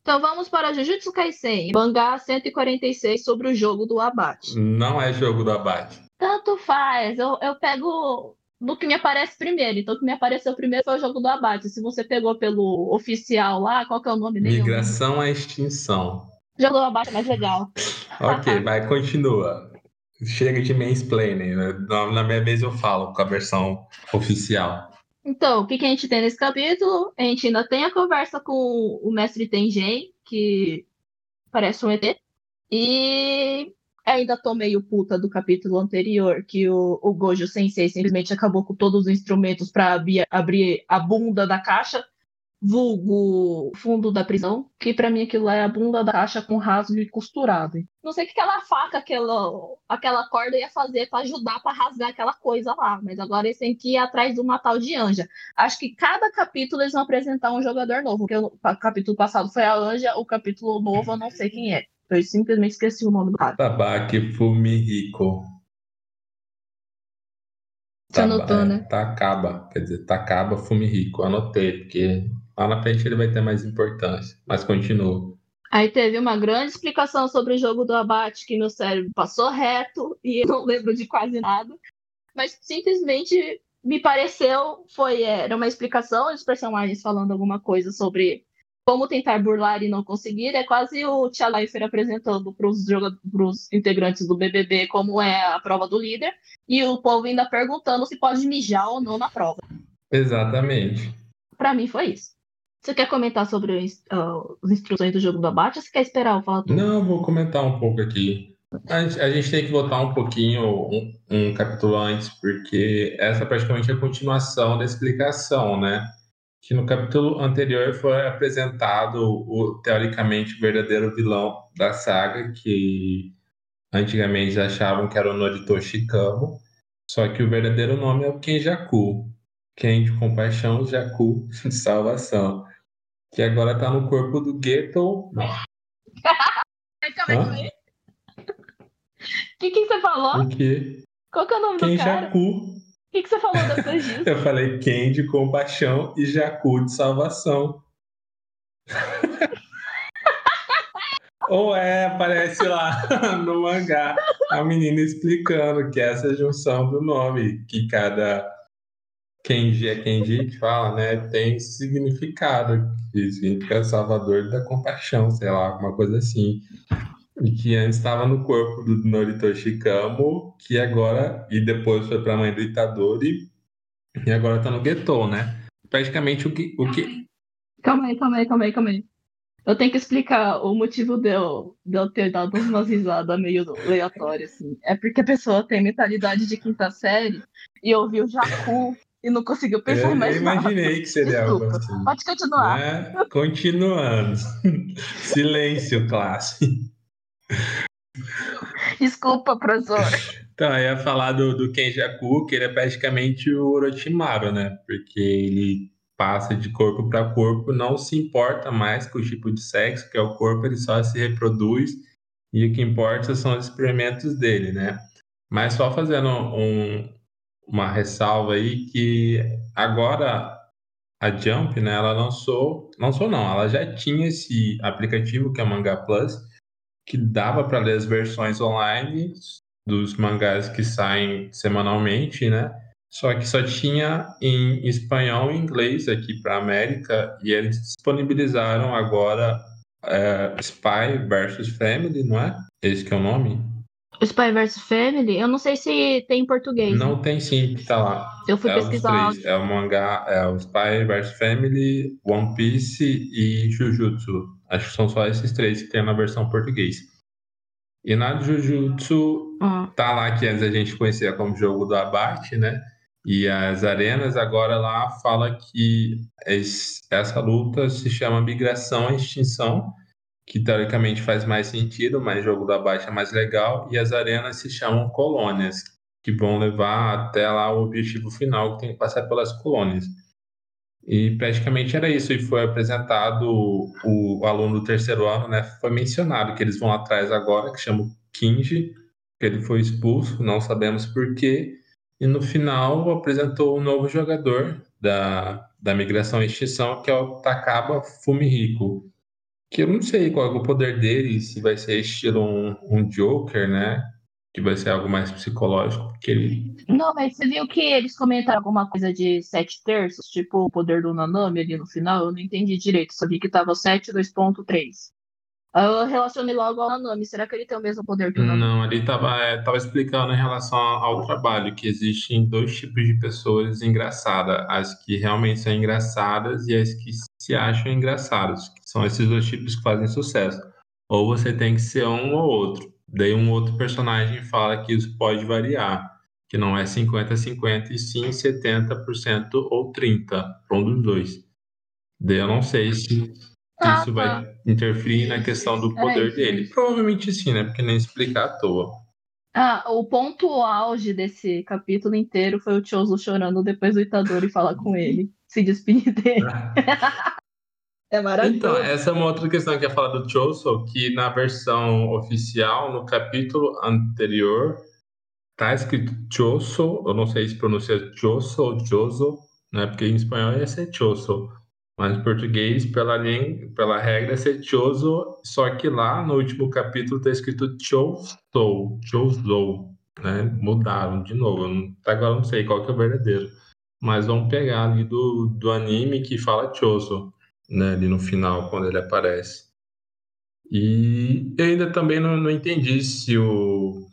Então vamos para Jujutsu Kaisen, mangá 146 sobre o jogo do abate. Não é jogo do abate. Tanto faz, eu, eu pego no que me aparece primeiro. Então, o que me apareceu primeiro foi o jogo do abate. Se você pegou pelo oficial lá, qual que é o nome dele? Migração à extinção. Jogo do abate é mais legal. ok, vai, continua. Chega de mansplaining, né? Na minha vez eu falo com a versão oficial. Então, o que, que a gente tem nesse capítulo? A gente ainda tem a conversa com o mestre Tengen, que parece um ET. E ainda tô meio puta do capítulo anterior, que o, o Gojo Sensei simplesmente acabou com todos os instrumentos para abrir, abrir a bunda da caixa, vulgo fundo da prisão, que para mim aquilo é a bunda da caixa com rasgo e costurado. Não sei o que aquela faca, aquela, aquela corda ia fazer para ajudar para rasgar aquela coisa lá, mas agora eles têm que ir atrás do Natal de Anja. Acho que cada capítulo eles vão apresentar um jogador novo, porque o capítulo passado foi a Anja, o capítulo novo eu não sei quem é. Eu simplesmente esqueci o nome do cara. Tabaki Fumihiko. Você anotou, né? Takaba, quer dizer, Takaba Fumihiko. Anotei, porque lá na frente ele vai ter mais importância. Mas continua. Aí teve uma grande explicação sobre o jogo do abate, que meu cérebro passou reto e eu não lembro de quase nada. Mas simplesmente me pareceu, foi, era uma explicação dos personagens falando alguma coisa sobre como tentar burlar e não conseguir, é quase o Tia Leifert apresentando para os integrantes do BBB como é a prova do líder, e o povo ainda perguntando se pode mijar ou não na prova. Exatamente. Para mim foi isso. Você quer comentar sobre uh, as instruções do jogo do abate ou você quer esperar eu falar tudo? Não, vou comentar um pouco aqui. A gente, a gente tem que voltar um pouquinho, um, um capítulo antes, porque essa é praticamente a continuação da explicação, né? que no capítulo anterior foi apresentado o teoricamente verdadeiro vilão da saga, que antigamente achavam que era o Noritoshi Kamo, só que o verdadeiro nome é o Kenjaku, Ken de compaixão, Jaku de salvação, que agora está no corpo do. Calma aí, O que, que você falou? O quê? Qual que é o nome Kenjaku. do cara? que, que você falou depois disso? Eu falei Ken de compaixão e Jacu de salvação. Ou é, aparece lá no mangá a menina explicando que essa junção do nome, que cada Kenji é Kenji que fala, né, tem significado, que significa salvador da compaixão, sei lá, alguma coisa assim. E que antes estava no corpo do Noritoshi Kamo, que agora, e depois foi para a mãe do Itadori, e agora está no Getou, né? Praticamente o que, o que. Calma aí, calma aí, calma aí, calma aí. Eu tenho que explicar o motivo de eu, de eu ter dado umas risadas meio aleatórias, assim. É porque a pessoa tem mentalidade de quinta série e ouviu Jacu e não conseguiu pensar eu, mais Eu imaginei nada. que seria Desculpa. algo assim. Pode continuar. Né? Continuando. Silêncio, classe. Desculpa, professor. Então, eu ia falar do, do Kenjaku, que ele é praticamente o Orochimaru, né? Porque ele passa de corpo para corpo, não se importa mais com o tipo de sexo, que é o corpo, ele só se reproduz e o que importa são os experimentos dele, né? Mas só fazendo um, uma ressalva aí que agora a Jump, né, ela lançou, lançou não, ela já tinha esse aplicativo que é o Manga Plus, que dava para ler as versões online dos mangás que saem semanalmente, né? Só que só tinha em espanhol e inglês aqui para América e eles disponibilizaram agora é, Spy vs Family, não é? Esse que é o nome? Spy vs Family? Eu não sei se tem em português. Não né? tem sim, tá lá. Eu fui é pesquisar. É o mangá, é o Spy vs Family, One Piece e Jujutsu. Acho que são só esses três que tem na versão português. E na Jujutsu ah. tá lá que antes a gente conhecia como jogo do abate, né? E as arenas agora lá fala que essa luta se chama migração e extinção, que teoricamente faz mais sentido, mas jogo do abate é mais legal. E as arenas se chamam colônias, que vão levar até lá o objetivo final, que tem que passar pelas colônias. E praticamente era isso. E foi apresentado o, o aluno do terceiro ano, né? Foi mencionado que eles vão atrás agora, que chama Kinji, que ele foi expulso, não sabemos por quê. E no final apresentou um novo jogador da, da migração e extinção, que é o Takaba Fumihiko. Que eu não sei qual é o poder dele, se vai ser estilo um, um Joker, né? que vai ser algo mais psicológico, porque ele. Não, mas você viu que eles comentaram alguma coisa de sete terços, tipo o poder do Nanami ali no final? Eu não entendi direito, só vi que tava 7, 2.3. Eu relacionei logo ao Nanami. Será que ele tem o mesmo poder que o Nanami? Não, ali estava é, tava explicando em relação ao trabalho que existem dois tipos de pessoas engraçadas: as que realmente são engraçadas e as que se acham engraçadas, que são esses dois tipos que fazem sucesso. Ou você tem que ser um ou outro. Daí um outro personagem fala que isso pode variar, que não é 50-50 e sim 70% ou 30% para um dos dois. Daí eu não sei se Ah, isso tá. vai interferir na questão do poder isso dele. Provavelmente sim, né? Porque nem explicar à toa. Ah, o ponto auge desse capítulo inteiro foi o Choso chorando depois do Itadori falar com ele, se despedir dele. É maravilhoso. Então, essa é uma outra questão que eu ia falar do Choso, que na versão oficial, no capítulo anterior, tá escrito Choso, eu não sei se pronuncia Choso ou Choso, né? Porque em espanhol ia ser Choso. Mas em português, pela, língua, pela regra, é ser Choso, só que lá no último capítulo tá escrito Choso, Choso, né? Mudaram de novo. Agora eu não sei qual que é o verdadeiro. Mas vamos pegar ali do, do anime que fala Choso, né? Ali no final, quando ele aparece. E eu ainda também não, não entendi se o,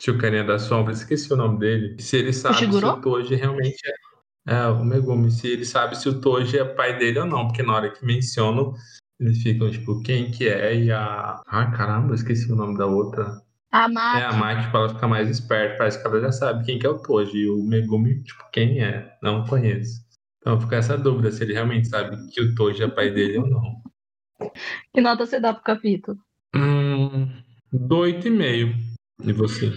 se o carinha da sombra, esqueci o nome dele, se ele sabe se o Toji realmente é, é o Megumi, se ele sabe se o Toji é pai dele ou não, porque na hora que mencionam, eles ficam tipo, quem que é? E a. Ah, caramba, esqueci o nome da outra. A É a Maki. Maki pra ela ficar mais esperta, parece que ela já sabe quem que é o Toji. E o Megumi, tipo, quem é? Não conheço. Então fica essa dúvida se ele realmente sabe que o Toji é pai dele ou não. Que nota você dá pro capítulo? Hum, do 8,5. E você?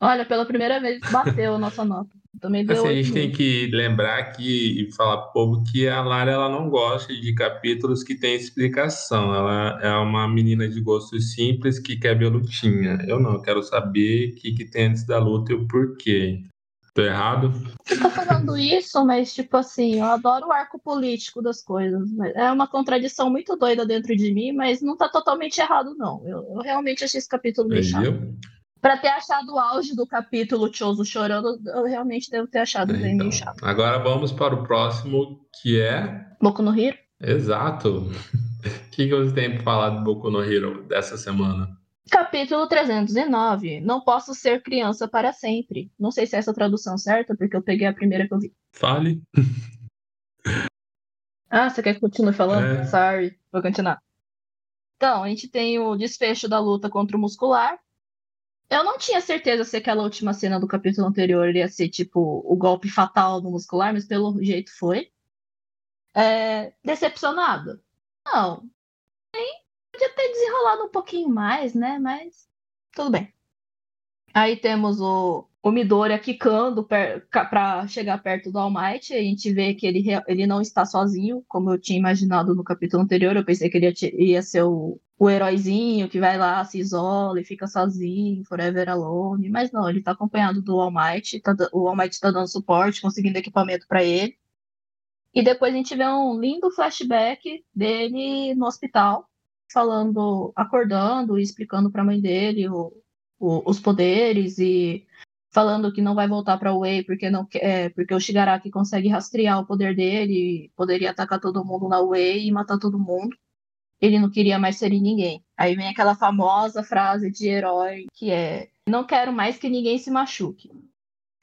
Olha, pela primeira vez bateu a nossa nota. Também deu Assim, a gente tem que lembrar aqui e falar pro povo que a Lara ela não gosta de capítulos que tem explicação. Ela é uma menina de gostos simples que quer ver lutinha. Eu não, eu quero saber o que, que tem antes da luta e o porquê. Tô errado? Você tá falando isso, mas tipo assim, eu adoro o arco político das coisas. É uma contradição muito doida dentro de mim, mas não tá totalmente errado, não. Eu, eu realmente achei esse capítulo meio chato. Pra ter achado o auge do capítulo Choso chorando, eu realmente devo ter achado bem Então, meio chato. agora vamos para o próximo, que é. Boku no Hero? Exato. O que, que você tem para falar do Boku no Hero dessa semana? Capítulo 309. Não posso ser criança para sempre. Não sei se é essa a tradução certa, porque eu peguei a primeira que eu vi. Fale. Ah, você quer que continue falando? É. Sorry, vou continuar. Então, a gente tem o desfecho da luta contra o muscular. Eu não tinha certeza se aquela última cena do capítulo anterior ia ser tipo o golpe fatal do muscular, mas pelo jeito foi. É, decepcionado? Não. Nem podia ter desenrolado um pouquinho mais, né? Mas tudo bem. Aí temos o, o Midoriya quicando pra chegar perto do All Might. A gente vê que ele, ele não está sozinho, como eu tinha imaginado no capítulo anterior. Eu pensei que ele ia, ia ser o, o heróizinho que vai lá, se isola e fica sozinho, forever alone. Mas não, ele tá acompanhado do All Might. Tá, o All Might tá dando suporte, conseguindo equipamento para ele. E depois a gente vê um lindo flashback dele no hospital, falando, acordando e explicando para a mãe dele o, o- os poderes e falando que não vai voltar para Wei porque não quer, porque o Shigaraki consegue rastrear o poder dele, poderia atacar todo mundo na Wei e matar todo mundo. Ele não queria mais ser ninguém. Aí vem aquela famosa frase de herói que é: "Não quero mais que ninguém se machuque".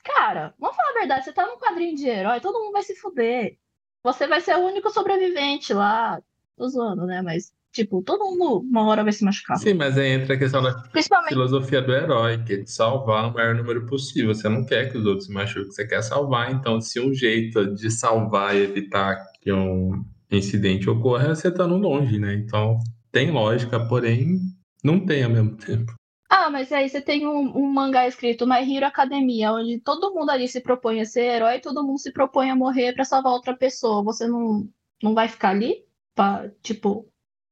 Cara, vamos falar a verdade, você tá num quadrinho de herói, todo mundo vai se fuder. Você vai ser o único sobrevivente lá. Tô zoando, né? Mas, tipo, todo mundo uma hora vai se machucar. Sim, mas aí entra a questão da Principalmente. filosofia do herói, que é de salvar o maior número possível. Você não quer que os outros se machuquem, você quer salvar. Então, se um jeito de salvar e evitar que um incidente ocorra é você estando longe, né? Então, tem lógica, porém, não tem ao mesmo tempo. Ah, mas aí você tem um, um mangá escrito My Hero Academia, onde todo mundo ali se propõe a ser herói, todo mundo se propõe a morrer pra salvar outra pessoa. Você não, não vai ficar ali pra, tipo,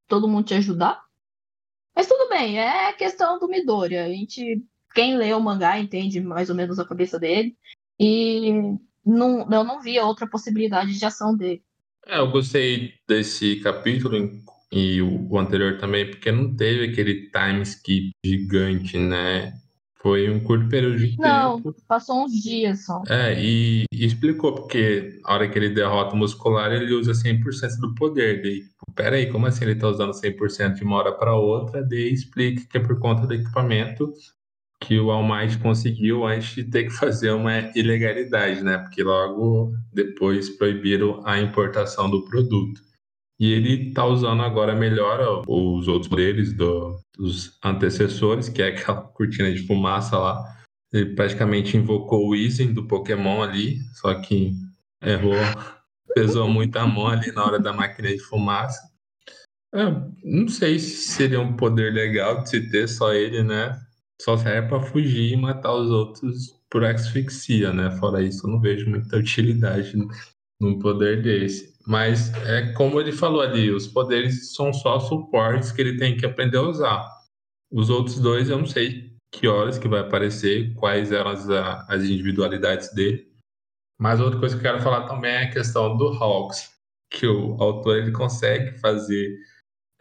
todo mundo te ajudar? Mas tudo bem, é questão do Midoriya. A gente, quem lê o mangá entende mais ou menos a cabeça dele. E não, eu não via outra possibilidade de ação dele. É, eu gostei desse capítulo e o, anterior também, porque não teve aquele time skip gigante, né? Foi um curto período de Não, tempo. passou uns dias só. É, e, e explicou, porque a hora que ele derrota o muscular, ele usa 100% do poder. Daí, tipo, peraí, como assim ele tá usando 100% de uma hora para outra? Daí explica que é por conta do equipamento que o All Might conseguiu antes de ter que fazer uma ilegalidade, né? Porque logo depois proibiram a importação do produto. E ele está usando agora melhor os outros poderes do, dos antecessores, que é aquela cortina de fumaça lá. Ele praticamente invocou o Weezing do Pokémon ali, só que errou, pesou muito a mão ali na hora da máquina de fumaça. É, não sei se seria um poder legal de se ter só ele, né? Só serve para fugir e matar os outros por asfixia, né? Fora isso, eu não vejo muita utilidade num poder desse. Mas é como ele falou ali, os poderes são só suportes que ele tem que aprender a usar. Os outros dois eu não sei que horas que vai aparecer, quais eram as, as individualidades dele. Mas outra coisa que eu quero falar também é a questão do Hawks, que o autor ele consegue fazer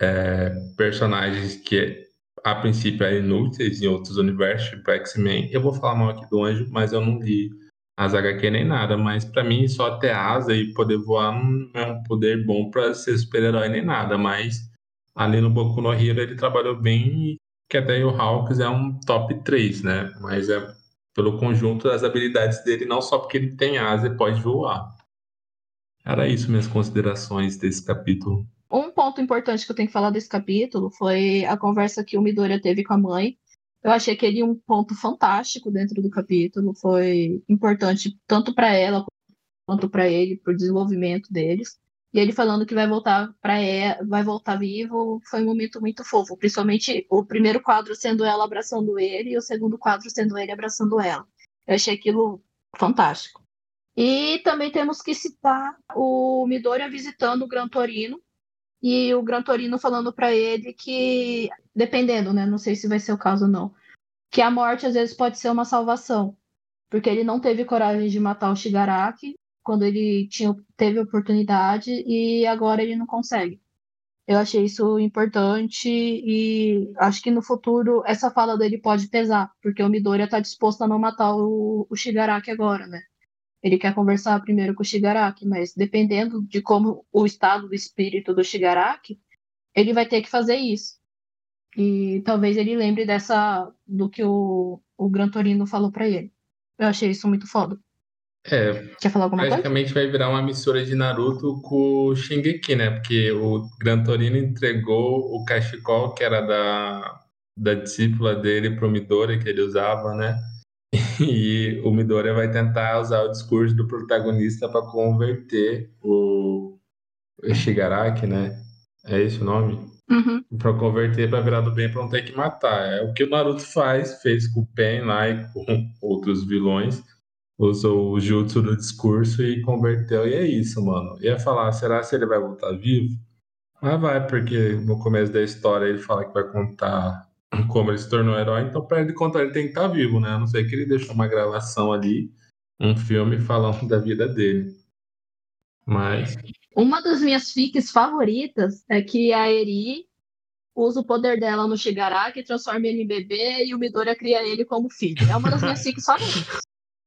é, personagens que a princípio eram inúteis em outros universos, tipo X-Men. Eu vou falar mal aqui do Anjo, mas eu não li as HQ nem nada, mas para mim só ter asa e poder voar não é um poder bom para ser super-herói nem nada, mas ali no Boku no Hero ele trabalhou bem, que até o Hawks é um top 3, né? Mas é pelo conjunto das habilidades dele, não só porque ele tem asa e pode voar. Era isso minhas considerações desse capítulo. Um ponto importante que eu tenho que falar desse capítulo foi a conversa que o Midoriya teve com a mãe, eu achei aquele um ponto fantástico dentro do capítulo, foi importante tanto para ela quanto para ele, para o desenvolvimento deles. E ele falando que vai voltar para vai voltar vivo, foi um momento muito fofo, principalmente o primeiro quadro sendo ela abraçando ele e o segundo quadro sendo ele abraçando ela. Eu achei aquilo fantástico. E também temos que citar o Midoriya visitando o Gran Torino e o Gran Torino falando para ele que, dependendo, né? Não sei se vai ser o caso ou não, que a morte às vezes pode ser uma salvação, porque ele não teve coragem de matar o Shigaraki quando ele tinha, teve oportunidade e agora ele não consegue. Eu achei isso importante e acho que no futuro essa fala dele pode pesar, porque o Midoriya está disposto a não matar o, o Shigaraki agora, né? Ele quer conversar primeiro com o Shigaraki, mas dependendo de como o estado do espírito do Shigaraki, ele vai ter que fazer isso. E talvez ele lembre dessa do que o, o Gran Torino falou para ele. Eu achei isso muito foda. É, Quer falar alguma praticamente coisa? vai virar uma mistura de Naruto com o Shingeki, né? Porque o Gran Torino entregou o cachecol que era da, da discípula dele pro Midori, que ele usava, né? E o Midoriya vai tentar usar o discurso do protagonista para converter o, Shigaraki, né? É esse o nome? Uhum. Para converter para virar do bem para não ter que matar. É o que o Naruto faz, fez com o Pen lá e com outros vilões. Usou o jutsu do discurso e converteu. E é isso, mano. Ia falar, será que ele vai voltar vivo? Ah, vai, porque no começo da história ele fala que vai contar como ele se tornou herói, então para ele contar ele tem que estar tá vivo, né? A não ser que ele deixou uma gravação ali, um filme falando da vida dele. Mas. Uma das minhas fics favoritas é que a Eri usa o poder dela no Shigaraki, transforma ele em bebê e o Midoriya cria ele como filho. É uma das minhas fics favoritas.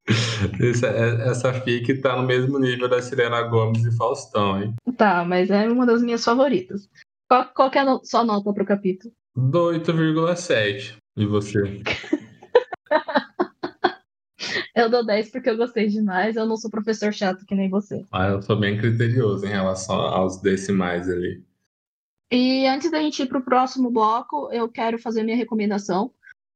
Essa, é, essa fic tá no mesmo nível da Sirena Gomes e Faustão, hein? Tá, mas é uma das minhas favoritas. Qual, qual é a no, sua nota pro capítulo? Do 8,7. E você? eu dou 10 porque eu gostei demais. Eu não sou professor chato que nem você. Ah, eu sou bem criterioso em relação aos decimais ali. E antes da gente ir para o próximo bloco, eu quero fazer minha recomendação.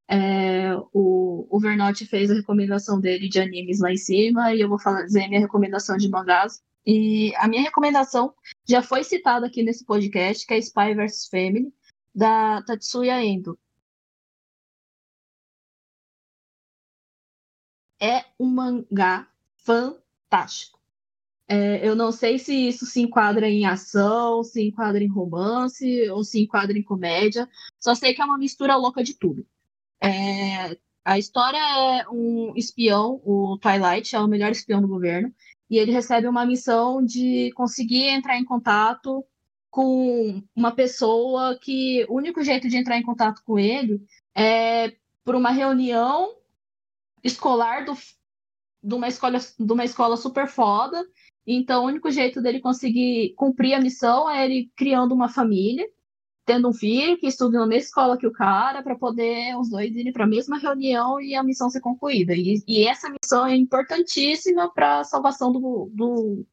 É, o, o Vernotti fez a recomendação dele de animes lá em cima e eu vou fazer minha recomendação de mangás. E a minha recomendação já foi citada aqui nesse podcast, que é Spy vs Family da Tatsuya Endo. É um mangá fantástico. É, eu não sei se isso se enquadra em ação, se enquadra em romance ou se enquadra em comédia. Só sei que é uma mistura louca de tudo. É, a história é um espião, o Twilight é o melhor espião do governo, e ele recebe uma missão de conseguir entrar em contato com uma pessoa que o único jeito de entrar em contato com ele é por uma reunião escolar do, de, uma escola, de uma escola super foda. Então, o único jeito dele conseguir cumprir a missão é ele criando uma família, tendo um filho que estuda na mesma escola que o cara, para poder os dois irem para a mesma reunião e a missão ser concluída. E, e essa missão é importantíssima para a salvação do, do,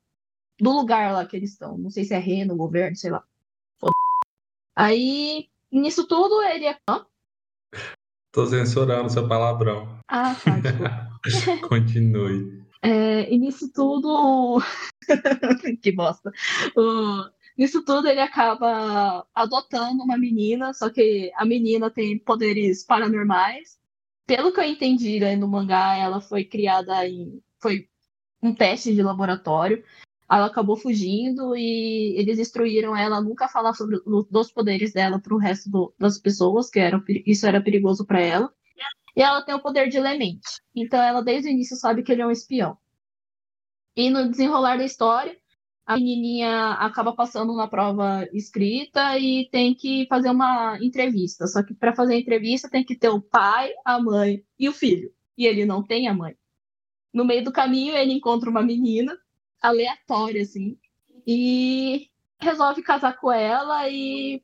do, lugar lá que eles estão. Não sei se é reino, governo, sei lá. Aí, nisso tudo, ele é. Tô censurando seu palavrão. Ah, tá, desculpa. Continue. É, e nisso tudo. que bosta. Uh, nisso tudo, ele acaba adotando uma menina, só que a menina tem poderes paranormais. Pelo que eu entendi né, no mangá, ela foi criada em. Foi um teste de laboratório. Ela acabou fugindo e eles instruíram ela a nunca falar sobre os poderes dela para o resto do, das pessoas, que era, isso era perigoso para ela. E ela tem o poder de mente. Então ela desde o início sabe que ele é um espião. E no desenrolar da história, a menininha acaba passando na prova escrita e tem que fazer uma entrevista. Só que para fazer a entrevista tem que ter o pai, a mãe e o filho. E ele não tem a mãe. No meio do caminho, ele encontra uma menina aleatória, assim. E resolve casar com ela e,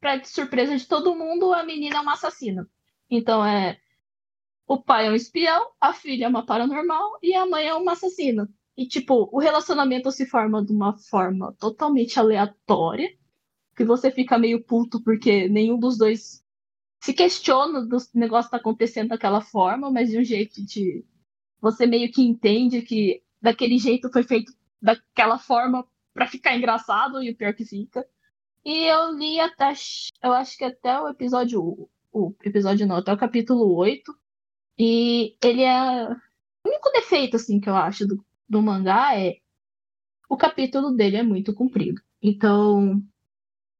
pra surpresa de todo mundo, a menina é uma assassina. Então é. O pai é um espião, a filha é uma paranormal e a mãe é uma assassina. E, tipo, o relacionamento se forma de uma forma totalmente aleatória, que você fica meio puto porque nenhum dos dois se questiona do negócio tá acontecendo daquela forma, mas de um jeito de. Você meio que entende que daquele jeito foi feito daquela forma para ficar engraçado e o pior que fica. E eu li até, eu acho que até o episódio, o episódio não, até o capítulo 8. E ele é. O único defeito, assim, que eu acho do, do mangá é. O capítulo dele é muito comprido. Então,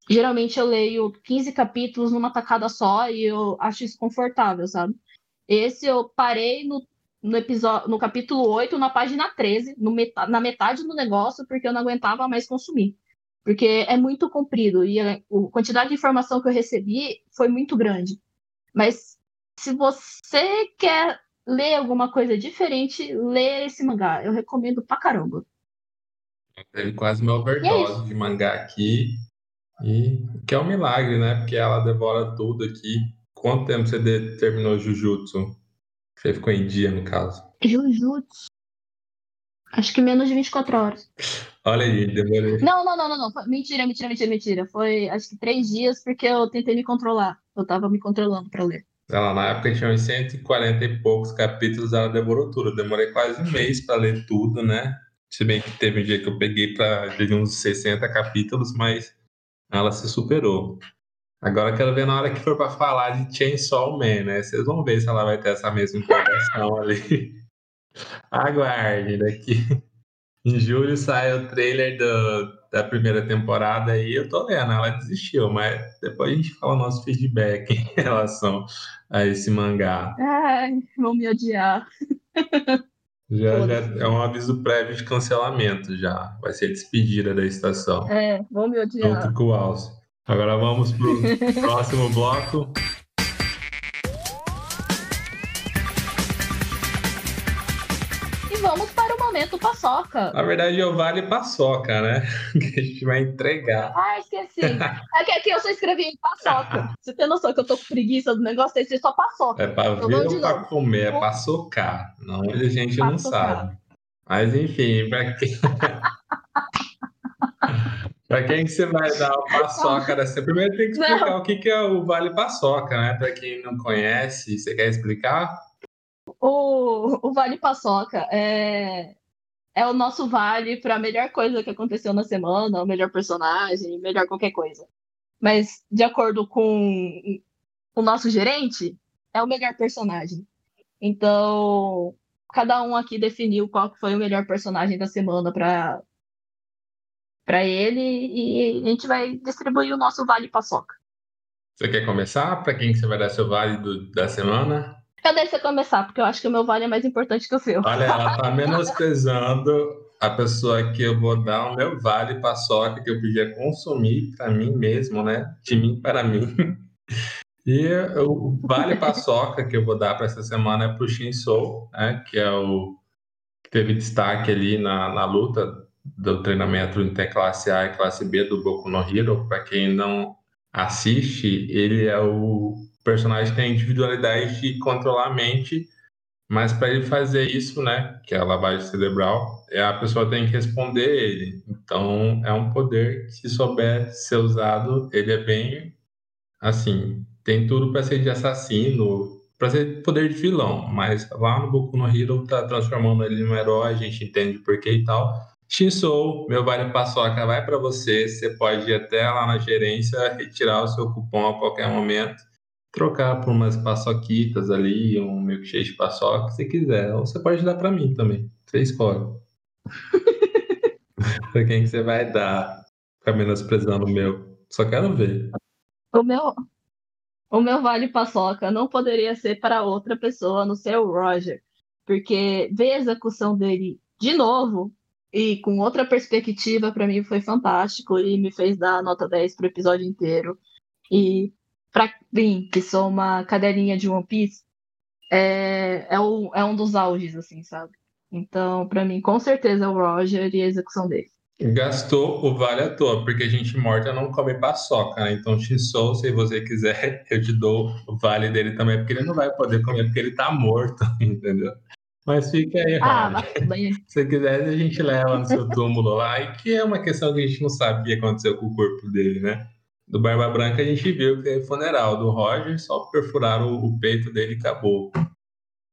geralmente eu leio 15 capítulos numa tacada só e eu acho isso confortável, sabe? Esse eu parei no no episódio, no capítulo 8, na página 13, no na metade do negócio, porque eu não aguentava mais consumir. Porque é muito comprido e a, a quantidade de informação que eu recebi foi muito grande. Mas se você quer ler alguma coisa diferente, lê esse mangá. Eu recomendo pra caramba. Teve quase uma overdose é de mangá aqui. E que é um milagre, né? Porque ela devora tudo aqui. Quanto tempo você terminou Jujutsu? Você ficou em dia, no caso. Jujutsu. Acho que menos de 24 horas. Olha aí, demorei. Não, não, não, não, não. Mentira, mentira, mentira, mentira. Foi acho que três dias porque eu tentei me controlar. Eu tava me controlando pra ler. Ela, na época tinha uns 140 e poucos capítulos, ela demorou tudo. Eu demorei quase um mês pra ler tudo, né? Se bem que teve um dia que eu peguei pra ler uns 60 capítulos, mas ela se superou. Agora quero ver na hora que for para falar de Chainsaw Man, né? Vocês vão ver se ela vai ter essa mesma empolgação ali. Aguarde, daqui em julho sai o trailer do, da primeira temporada e eu tô lendo, ela desistiu, mas depois a gente fala o nosso feedback em relação a esse mangá. Ai, vão me odiar. Já, já é um aviso prévio de cancelamento já. Vai ser despedida da estação. É, vão me odiar. Junto com o Alce. Agora vamos para o próximo bloco. E vamos para o momento paçoca. Na verdade, é o Vale Paçoca, né? Que a gente vai entregar. Ah, esqueci. É que aqui eu só escrevi em paçoca. Você tem noção que eu tô com preguiça do negócio desse, só paçoca. É para ver ou para comer, é para socar. Não, a gente não sabe. Mas enfim, para quem. Para quem que você vai dar o paçoca dessa? Primeiro tem que explicar não. o que, que é o Vale Paçoca, né? Para quem não conhece, você quer explicar? O, o Vale Paçoca é, é o nosso vale para a melhor coisa que aconteceu na semana, o melhor personagem, melhor qualquer coisa. Mas, de acordo com o nosso gerente, é o melhor personagem. Então, cada um aqui definiu qual foi o melhor personagem da semana para para ele e a gente vai distribuir o nosso vale paçoca. Você quer começar? Para quem que você vai dar seu vale do, da semana? Eu deixo você começar, porque eu acho que o meu vale é mais importante que o seu. Olha, ela tá menosprezando a pessoa que eu vou dar o meu vale paçoca que eu podia consumir para mim mesmo, né? De mim para mim. E o Vale Paçoca que eu vou dar para essa semana é para o Shin-Soul, né, que é o que teve destaque ali na, na luta do treinamento entre classe A e classe B do Boku no Hero. Para quem não assiste, ele é o personagem que tem individualidade de controlar a mente, mas para ele fazer isso, né, que é a lavagem cerebral, é a pessoa tem que responder ele. Então é um poder que se souber ser usado, ele é bem assim, tem tudo para ser de assassino, para ser poder de vilão, mas lá no Boku no Hero tá transformando ele num herói, a gente entende por que e tal. Shinsou, meu Vale Paçoca vai para você. Você pode ir até lá na gerência, retirar o seu cupom a qualquer momento, trocar por umas paçoquitas ali, um milkshake de paçoca, se quiser. Ou você pode dar para mim também. Você escolhe. para quem que você vai dar? Ficar menosprezando o meu. Só quero ver. O meu, o meu Vale Paçoca não poderia ser para outra pessoa, no seu Roger. Porque ver a execução dele de novo e com outra perspectiva, para mim foi fantástico e me fez dar nota 10 pro episódio inteiro. E para mim, que sou uma cadelinha de One Piece, é, é, um, é um dos auges, assim, sabe? Então, para mim, com certeza é o Roger e a execução dele. Gastou o vale à toa, porque a gente morta não come paçoca, né? Então, Shinsou, se você quiser, eu te dou o vale dele também, porque ele não vai poder comer, porque ele tá morto, entendeu? Mas fica aí, ah. Se quiser, a gente leva no seu túmulo lá, e que é uma questão que a gente não sabia o que aconteceu com o corpo dele, né? Do Barba Branca a gente viu que teve funeral. Do Roger, só perfuraram o, o peito dele e acabou.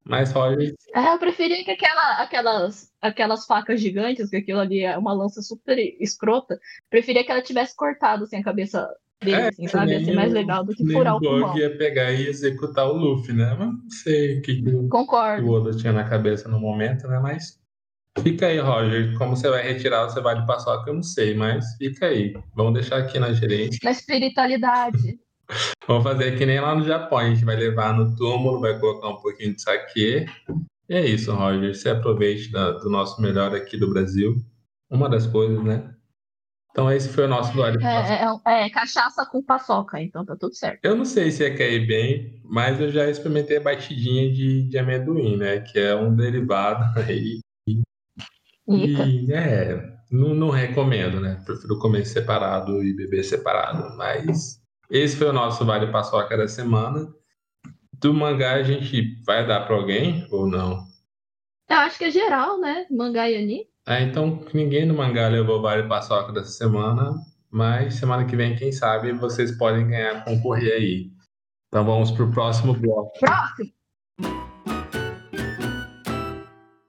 Mas Roger. É, eu preferia que aquela, aquelas, aquelas facas gigantes, que aquilo ali é uma lança super escrota, preferia que ela tivesse cortado assim, a cabeça dele, é, assim, sabe? Ia ser mais legal do que furar o pulmão. ia pegar e executar o Luffy, né? Mas não sei o que, Concordo. o Oda tinha na cabeça no momento, né? Mas fica aí, Roger. Como você vai retirar, você vai de paçoca, eu não sei, mas fica aí. Vamos deixar aqui na gerência. Na espiritualidade. Vamos fazer que nem lá no Japão. A gente vai levar no túmulo, vai colocar um pouquinho de saque. E é isso, Roger. Você aproveite da, do nosso melhor aqui do Brasil. Uma das coisas, né? Então esse foi o nosso vale é, é, é, cachaça com paçoca, então tá tudo certo. Eu não sei se ia cair bem, mas eu já experimentei a batidinha de, de amendoim, né? Que é um derivado aí. E, e é, não, não recomendo, né? Prefiro comer separado e beber separado. Mas esse foi o nosso Vale Paçoca da semana. Do mangá a gente vai dar para alguém ou não? Eu acho que é geral, né? Mangá e anime. É, então ninguém no mangá levou vale paçoca dessa semana, mas semana que vem, quem sabe, vocês podem ganhar, concorrer aí. Então vamos para o próximo bloco. Próximo!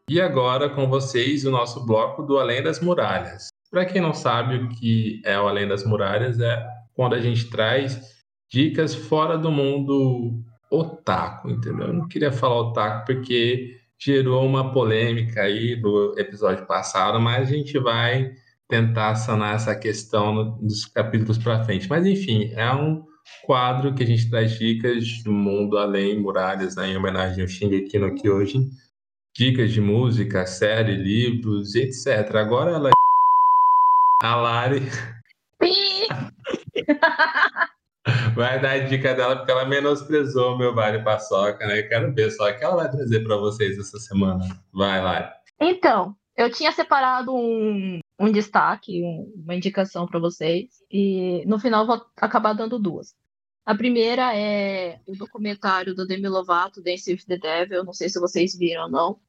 E agora com vocês o nosso bloco do Além das Muralhas. Para quem não sabe o que é o Além das Muralhas, é quando a gente traz dicas fora do mundo otaku, entendeu? Eu não queria falar otaku porque gerou uma polêmica aí do episódio passado, mas a gente vai tentar sanar essa questão nos capítulos para frente. Mas enfim, é um quadro que a gente traz dicas do mundo além muralhas, né, em homenagem ao Shingeki no Kyojin, dicas de música, série, livros, etc. Agora ela a Lari vai dar a dica dela porque ela menosprezou o meu vale paçoca, né? Quero ver só o que ela vai trazer para vocês essa semana. Vai lá. Então, eu tinha separado um, um destaque, uma indicação para vocês, e no final vou acabar dando duas. A primeira é o documentário do Demi Lovato, Dance with the Devil, não sei se vocês viram ou não.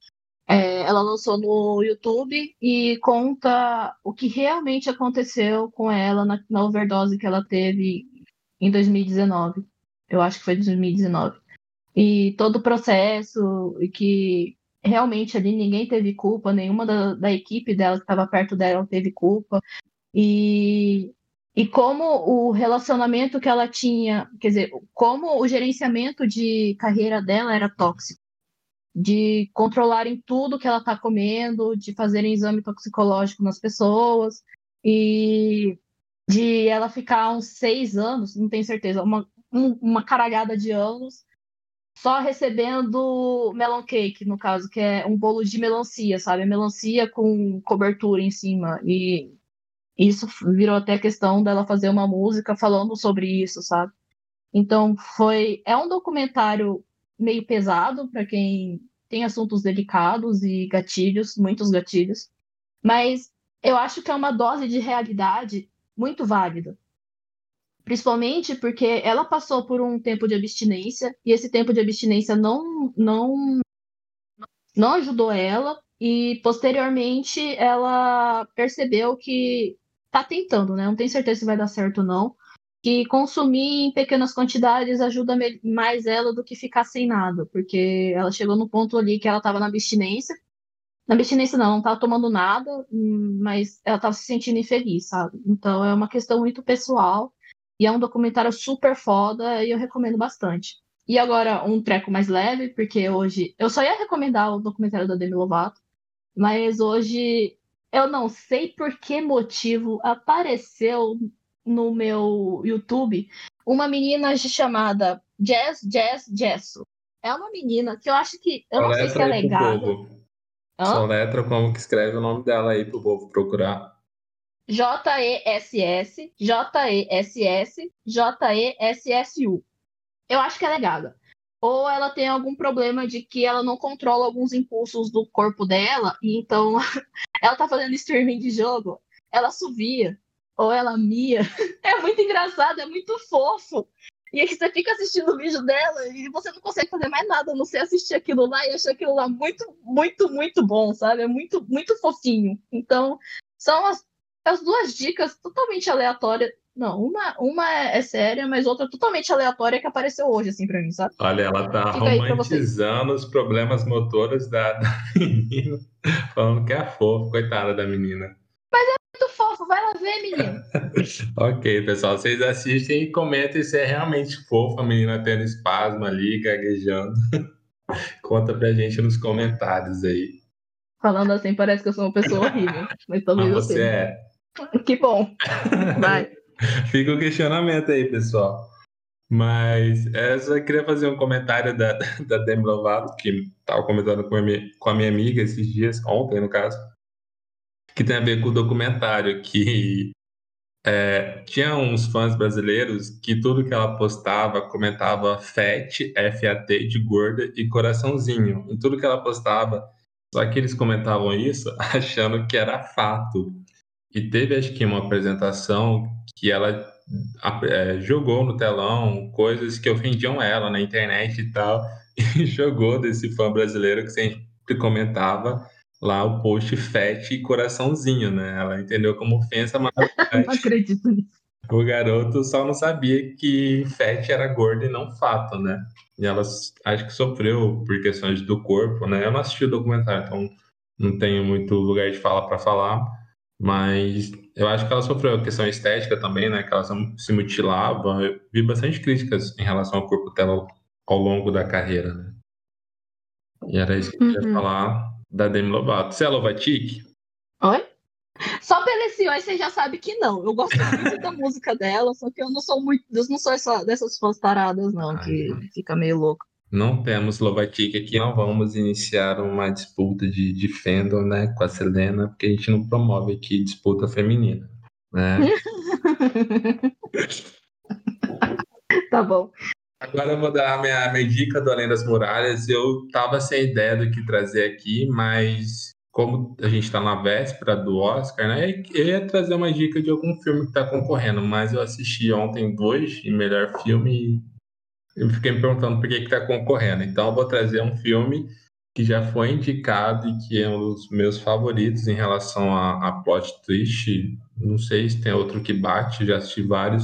É, ela lançou no YouTube e conta o que realmente aconteceu com ela na, na overdose que ela teve em 2019. Eu acho que foi 2019. E todo o processo, e que realmente ali ninguém teve culpa, nenhuma da, da equipe dela que estava perto dela teve culpa. E, e como o relacionamento que ela tinha, quer dizer, como o gerenciamento de carreira dela era tóxico. De controlarem tudo que ela está comendo, de fazerem exame toxicológico nas pessoas. E de ela ficar uns seis anos, não tenho certeza, uma, um, uma caralhada de anos, só recebendo melon cake, no caso, que é um bolo de melancia, sabe? Melancia com cobertura em cima. E isso virou até questão dela fazer uma música falando sobre isso, sabe? Então foi é um documentário meio pesado para quem tem assuntos delicados e gatilhos, muitos gatilhos, mas eu acho que é uma dose de realidade muito válida. Principalmente porque ela passou por um tempo de abstinência e esse tempo de abstinência não não não ajudou ela e posteriormente ela percebeu que tá tentando, né? Não tem certeza se vai dar certo ou não. Que consumir em pequenas quantidades ajuda mais ela do que ficar sem nada, porque ela chegou no ponto ali que ela estava na abstinência. Na abstinência não, não estava tomando nada, mas ela estava se sentindo infeliz, sabe? Então é uma questão muito pessoal e é um documentário super foda e eu recomendo bastante. E agora um treco mais leve, porque hoje eu só ia recomendar o documentário da Demi Lovato, mas hoje eu não sei por que motivo apareceu no meu YouTube uma menina chamada Jazz Jazz Jesso. É uma menina que eu acho que. Eu não sei se ela é gata. Só letra como que escreve o nome dela aí pro povo procurar. J-E-S-S, J-E-S-S, J-E-S-S-U. Eu acho que ela é gaga ou ela tem algum problema de que ela não controla alguns impulsos do corpo dela, e então ela tá fazendo streaming de jogo, ela subia, ou ela mia. É muito engraçado, é muito fofo. E aí você fica assistindo o vídeo dela e você não consegue fazer mais nada, não sei assistir aquilo lá e achar aquilo lá muito, muito, muito bom, sabe? É muito, muito fofinho. Então, são as, as duas dicas totalmente aleatórias não, uma, uma é séria, mas outra totalmente aleatória que apareceu hoje, assim, pra mim, sabe? Olha, ela tá Fica romantizando os problemas motores da, da menina, falando que é fofo, coitada da menina. Mas é muito fofo, vai lá ver, menino. ok, pessoal, vocês assistem e comentem se é realmente fofo a menina tendo espasmo ali, gaguejando. Conta pra gente nos comentários aí. Falando assim, parece que eu sou uma pessoa horrível, mas talvez mas você é. Que bom. Vai. Fica o questionamento aí, pessoal. Mas essa eu queria fazer um comentário da, da Demi Lovato, que estava comentando com a, minha, com a minha amiga esses dias, ontem no caso, que tem a ver com o documentário, que é, tinha uns fãs brasileiros que tudo que ela postava comentava FAT, F-A-T, de gorda e coraçãozinho. Em tudo que ela postava, só que eles comentavam isso achando que era fato. E teve, acho que, uma apresentação que ela é, jogou no telão coisas que ofendiam ela na internet e tal, e jogou desse fã brasileiro que sempre comentava lá o post fat e coraçãozinho, né? Ela entendeu como ofensa, mas não acredito nisso. O garoto só não sabia que fat era gordo e não fato, né? E ela acho que sofreu por questões do corpo, né? Eu não assisti o documentário, então não tenho muito lugar de fala para falar, mas eu acho que ela sofreu questão estética também, né? Que ela se mutilava. Eu vi bastante críticas em relação ao corpo dela ao longo da carreira, né? E era isso que eu queria uhum. falar da Demi Lovato. Você é Lovatic? Oi? Só pelo esse oi você já sabe que não. Eu gosto muito da música dela, só que eu não sou muito. Eu não sou essa, dessas fãs taradas, não, Ai, que fica meio louco. Não temos Lovatic aqui, não vamos iniciar uma disputa de, de fandom, né, com a Selena, porque a gente não promove aqui disputa feminina, né? tá bom. Agora eu vou dar a minha, minha dica do Além das Muralhas. Eu tava sem ideia do que trazer aqui, mas como a gente está na véspera do Oscar, né? Eu ia trazer uma dica de algum filme que está concorrendo, mas eu assisti ontem dois em melhor filme eu fiquei me perguntando por que está concorrendo. Então, eu vou trazer um filme que já foi indicado e que é um dos meus favoritos em relação a, a plot twist. Não sei se tem outro que bate, já assisti vários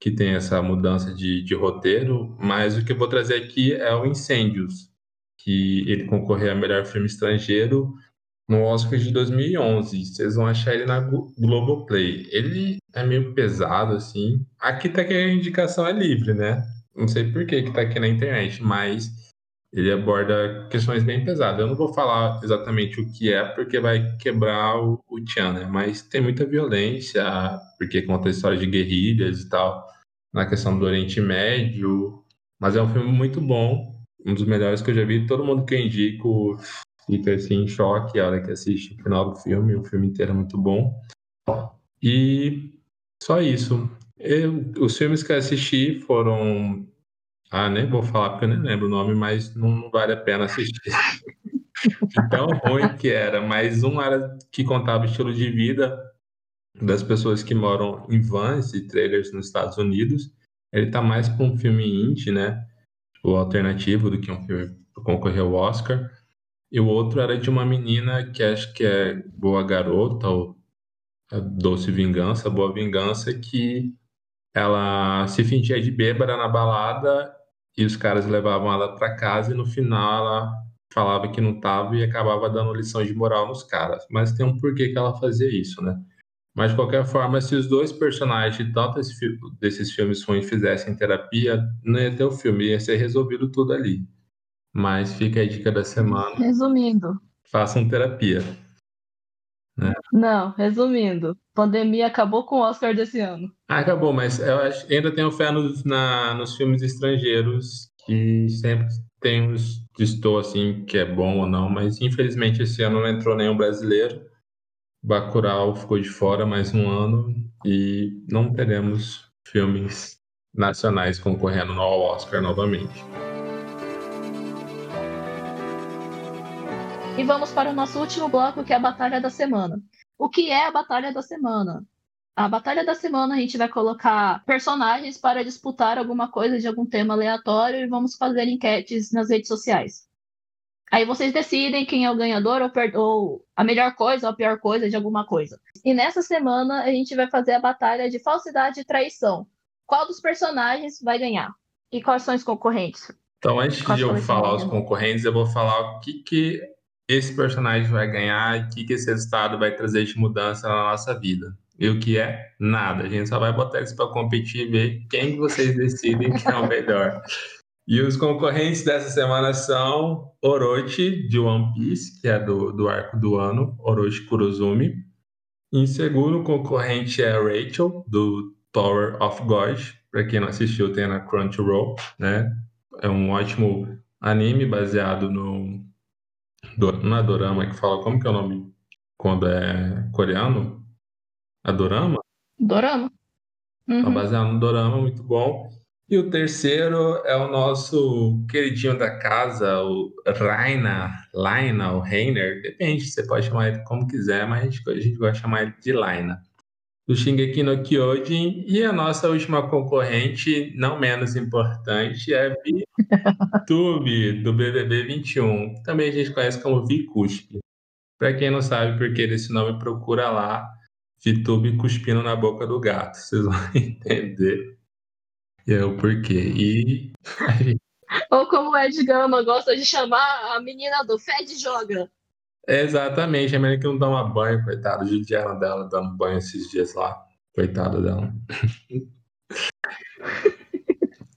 que tem essa mudança de, de roteiro, mas o que eu vou trazer aqui é o Incêndios, que ele concorreu a melhor filme estrangeiro no Oscar de 2011. Vocês vão achar ele na Globoplay. Ele é meio pesado, assim. Aqui tá que a indicação é livre, né? Não sei por que que tá aqui na internet, mas ele aborda questões bem pesadas. Eu não vou falar exatamente o que é, porque vai quebrar o, o né? Mas tem muita violência, porque conta a história de guerrilhas e tal, na questão do Oriente Médio. Mas é um filme muito bom, um dos melhores que eu já vi. Todo mundo que eu indico fica assim em choque a hora que assiste o final do filme. O filme inteiro é muito bom. E só isso. Eu, os filmes que eu assisti foram. Ah, nem vou falar porque eu nem lembro o nome, mas não vale a pena assistir. Tão ruim que era. Mas um era que contava o estilo de vida das pessoas que moram em vans e trailers nos Estados Unidos. Ele tá mais para um filme indie, né? O alternativo do que um filme que concorreu ao Oscar. E o outro era de uma menina que acho que é Boa Garota, ou Doce Vingança, Boa Vingança, que ela se fingia de bêbada na balada e os caras levavam ela para casa e no final ela falava que não tava e acabava dando lição de moral nos caras. Mas tem um porquê que ela fazia isso, né? Mas de qualquer forma, se os dois personagens de tanto desses filmes ruins fizessem terapia, não ia ter o filme, ia ser resolvido tudo ali. Mas fica a dica da semana. Resumindo. Façam terapia. Né? Não, resumindo, pandemia acabou com o Oscar desse ano. Ah, acabou, mas eu acho, ainda tenho fé nos, na, nos filmes estrangeiros que sempre tem uns estou assim que é bom ou não, mas infelizmente esse ano não entrou nenhum brasileiro. Bacurau ficou de fora mais um ano e não teremos filmes nacionais concorrendo no Oscar novamente. E vamos para o nosso último bloco, que é a Batalha da Semana. O que é a Batalha da Semana? A Batalha da Semana a gente vai colocar personagens para disputar alguma coisa de algum tema aleatório e vamos fazer enquetes nas redes sociais. Aí vocês decidem quem é o ganhador ou, ou, a melhor coisa ou a pior coisa de alguma coisa. E nessa semana a gente vai fazer a batalha de falsidade e traição. Qual dos personagens vai ganhar? E quais são os concorrentes? Então, antes quais de eu falar os concorrentes, eu vou falar o que, que esse personagem vai ganhar e o que, que esse resultado vai trazer de mudança na nossa vida. E o que é? Nada. A gente só vai botar isso para competir e ver quem vocês decidem que é o melhor. E os concorrentes dessa semana são Orochi, de One Piece, que é do, do arco do ano, Orochi Kurozumi. Em segundo, o concorrente é Rachel, do Tower of God. Para quem não assistiu, tem na Crunchyroll, né? É um ótimo anime baseado no, não é Dorama que fala, como que é o nome quando é coreano? É Dorama? Dorama. Uhum. Tá baseado no Dorama, muito bom. E o terceiro é o nosso queridinho da casa, o Raina, Laina, o Reiner, depende, você pode chamar ele como quiser, mas a gente, a gente gosta de chamar ele de Laina. Do Shingeki no Kyojin. E a nossa última concorrente, não menos importante, é VTube, do BBB 21. Também a gente conhece como VCuspe. Para quem não sabe por que desse nome, procura lá VTube cuspindo na boca do gato. Vocês vão entender é o porquê. E. Ou como o Ed Gama gosta de chamar a menina do Fed joga. Exatamente, a menina que não uma banho, coitado. Judiaram dela dando banho esses dias lá. Coitada dela.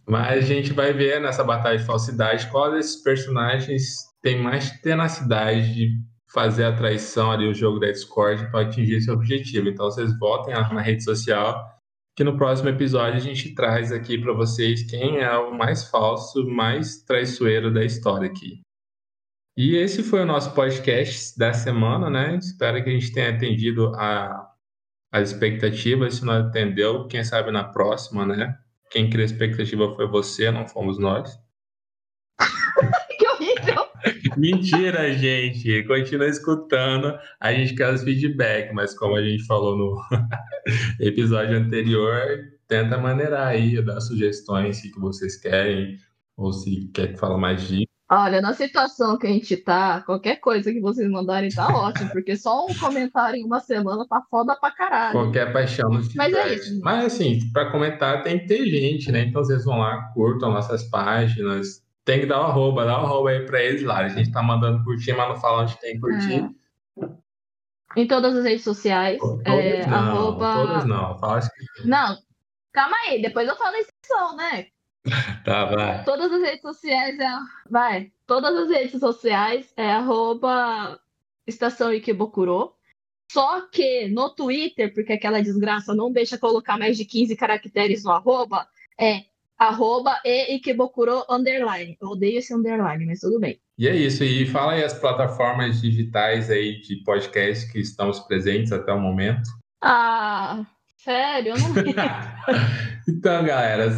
Mas a gente vai ver nessa batalha de falsidade qual desses personagens tem mais tenacidade de fazer a traição ali, o jogo da Discord, para atingir esse objetivo. Então vocês votem lá na rede social, que no próximo episódio a gente traz aqui para vocês quem é o mais falso, mais traiçoeiro da história aqui. E esse foi o nosso podcast da semana, né? Espero que a gente tenha atendido a, as expectativas. Se não atendeu, quem sabe na próxima, né? Quem criou a expectativa foi você, não fomos nós. que horrível! Mentira, gente. Continua escutando. A gente quer os feedback, mas como a gente falou no episódio anterior, tenta maneirar aí, dar sugestões que vocês querem, ou se quer que fale mais de Olha, na situação que a gente tá, qualquer coisa que vocês mandarem tá ótimo, porque só um comentário em uma semana tá foda pra caralho. Qualquer paixão no Mas é isso. Mas assim, pra comentar tem que ter gente, né? Então vocês vão lá, curtam nossas páginas. Tem que dar o um arroba, dá o um arroba aí pra eles lá. A gente tá mandando curtir, mas não fala onde tem que curtir. É. Em todas as redes sociais. Todas é, não, arroba... todas não. Fala que... Não, calma aí, depois eu falo a exceção, né? Tá, vai. Todas as redes sociais é. Vai. Todas as redes sociais é arroba Estação Ikebokuro. Só que no Twitter, porque aquela desgraça não deixa colocar mais de 15 caracteres no arroba, é arroba e Ikebokuro underline. Eu odeio esse underline, mas tudo bem. E é isso. E fala aí as plataformas digitais aí de podcast que estamos presentes até o momento. Ah, Sério, eu não então, galera,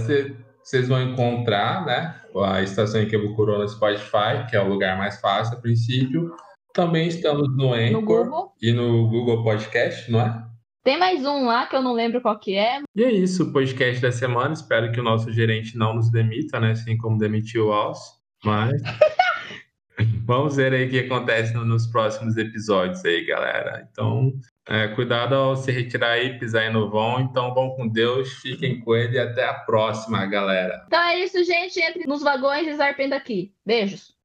vocês vão encontrar né, a Estação Ikebukuro no Spotify, que é o lugar mais fácil a princípio. Também estamos no Anchor no e no Google Podcast, não é? Tem mais um lá que eu não lembro qual que é. E é isso, o podcast da semana. Espero que o nosso gerente não nos demita, né? Assim como demitiu o Alce. Mas vamos ver aí o que acontece nos próximos episódios aí, galera. Então, é, cuidado ao se retirar aí, pisar aí no vão. Então, vão com Deus, fiquem com ele e até a próxima, galera. Então é isso, gente. Entre nos vagões e zarpem daqui. Beijos.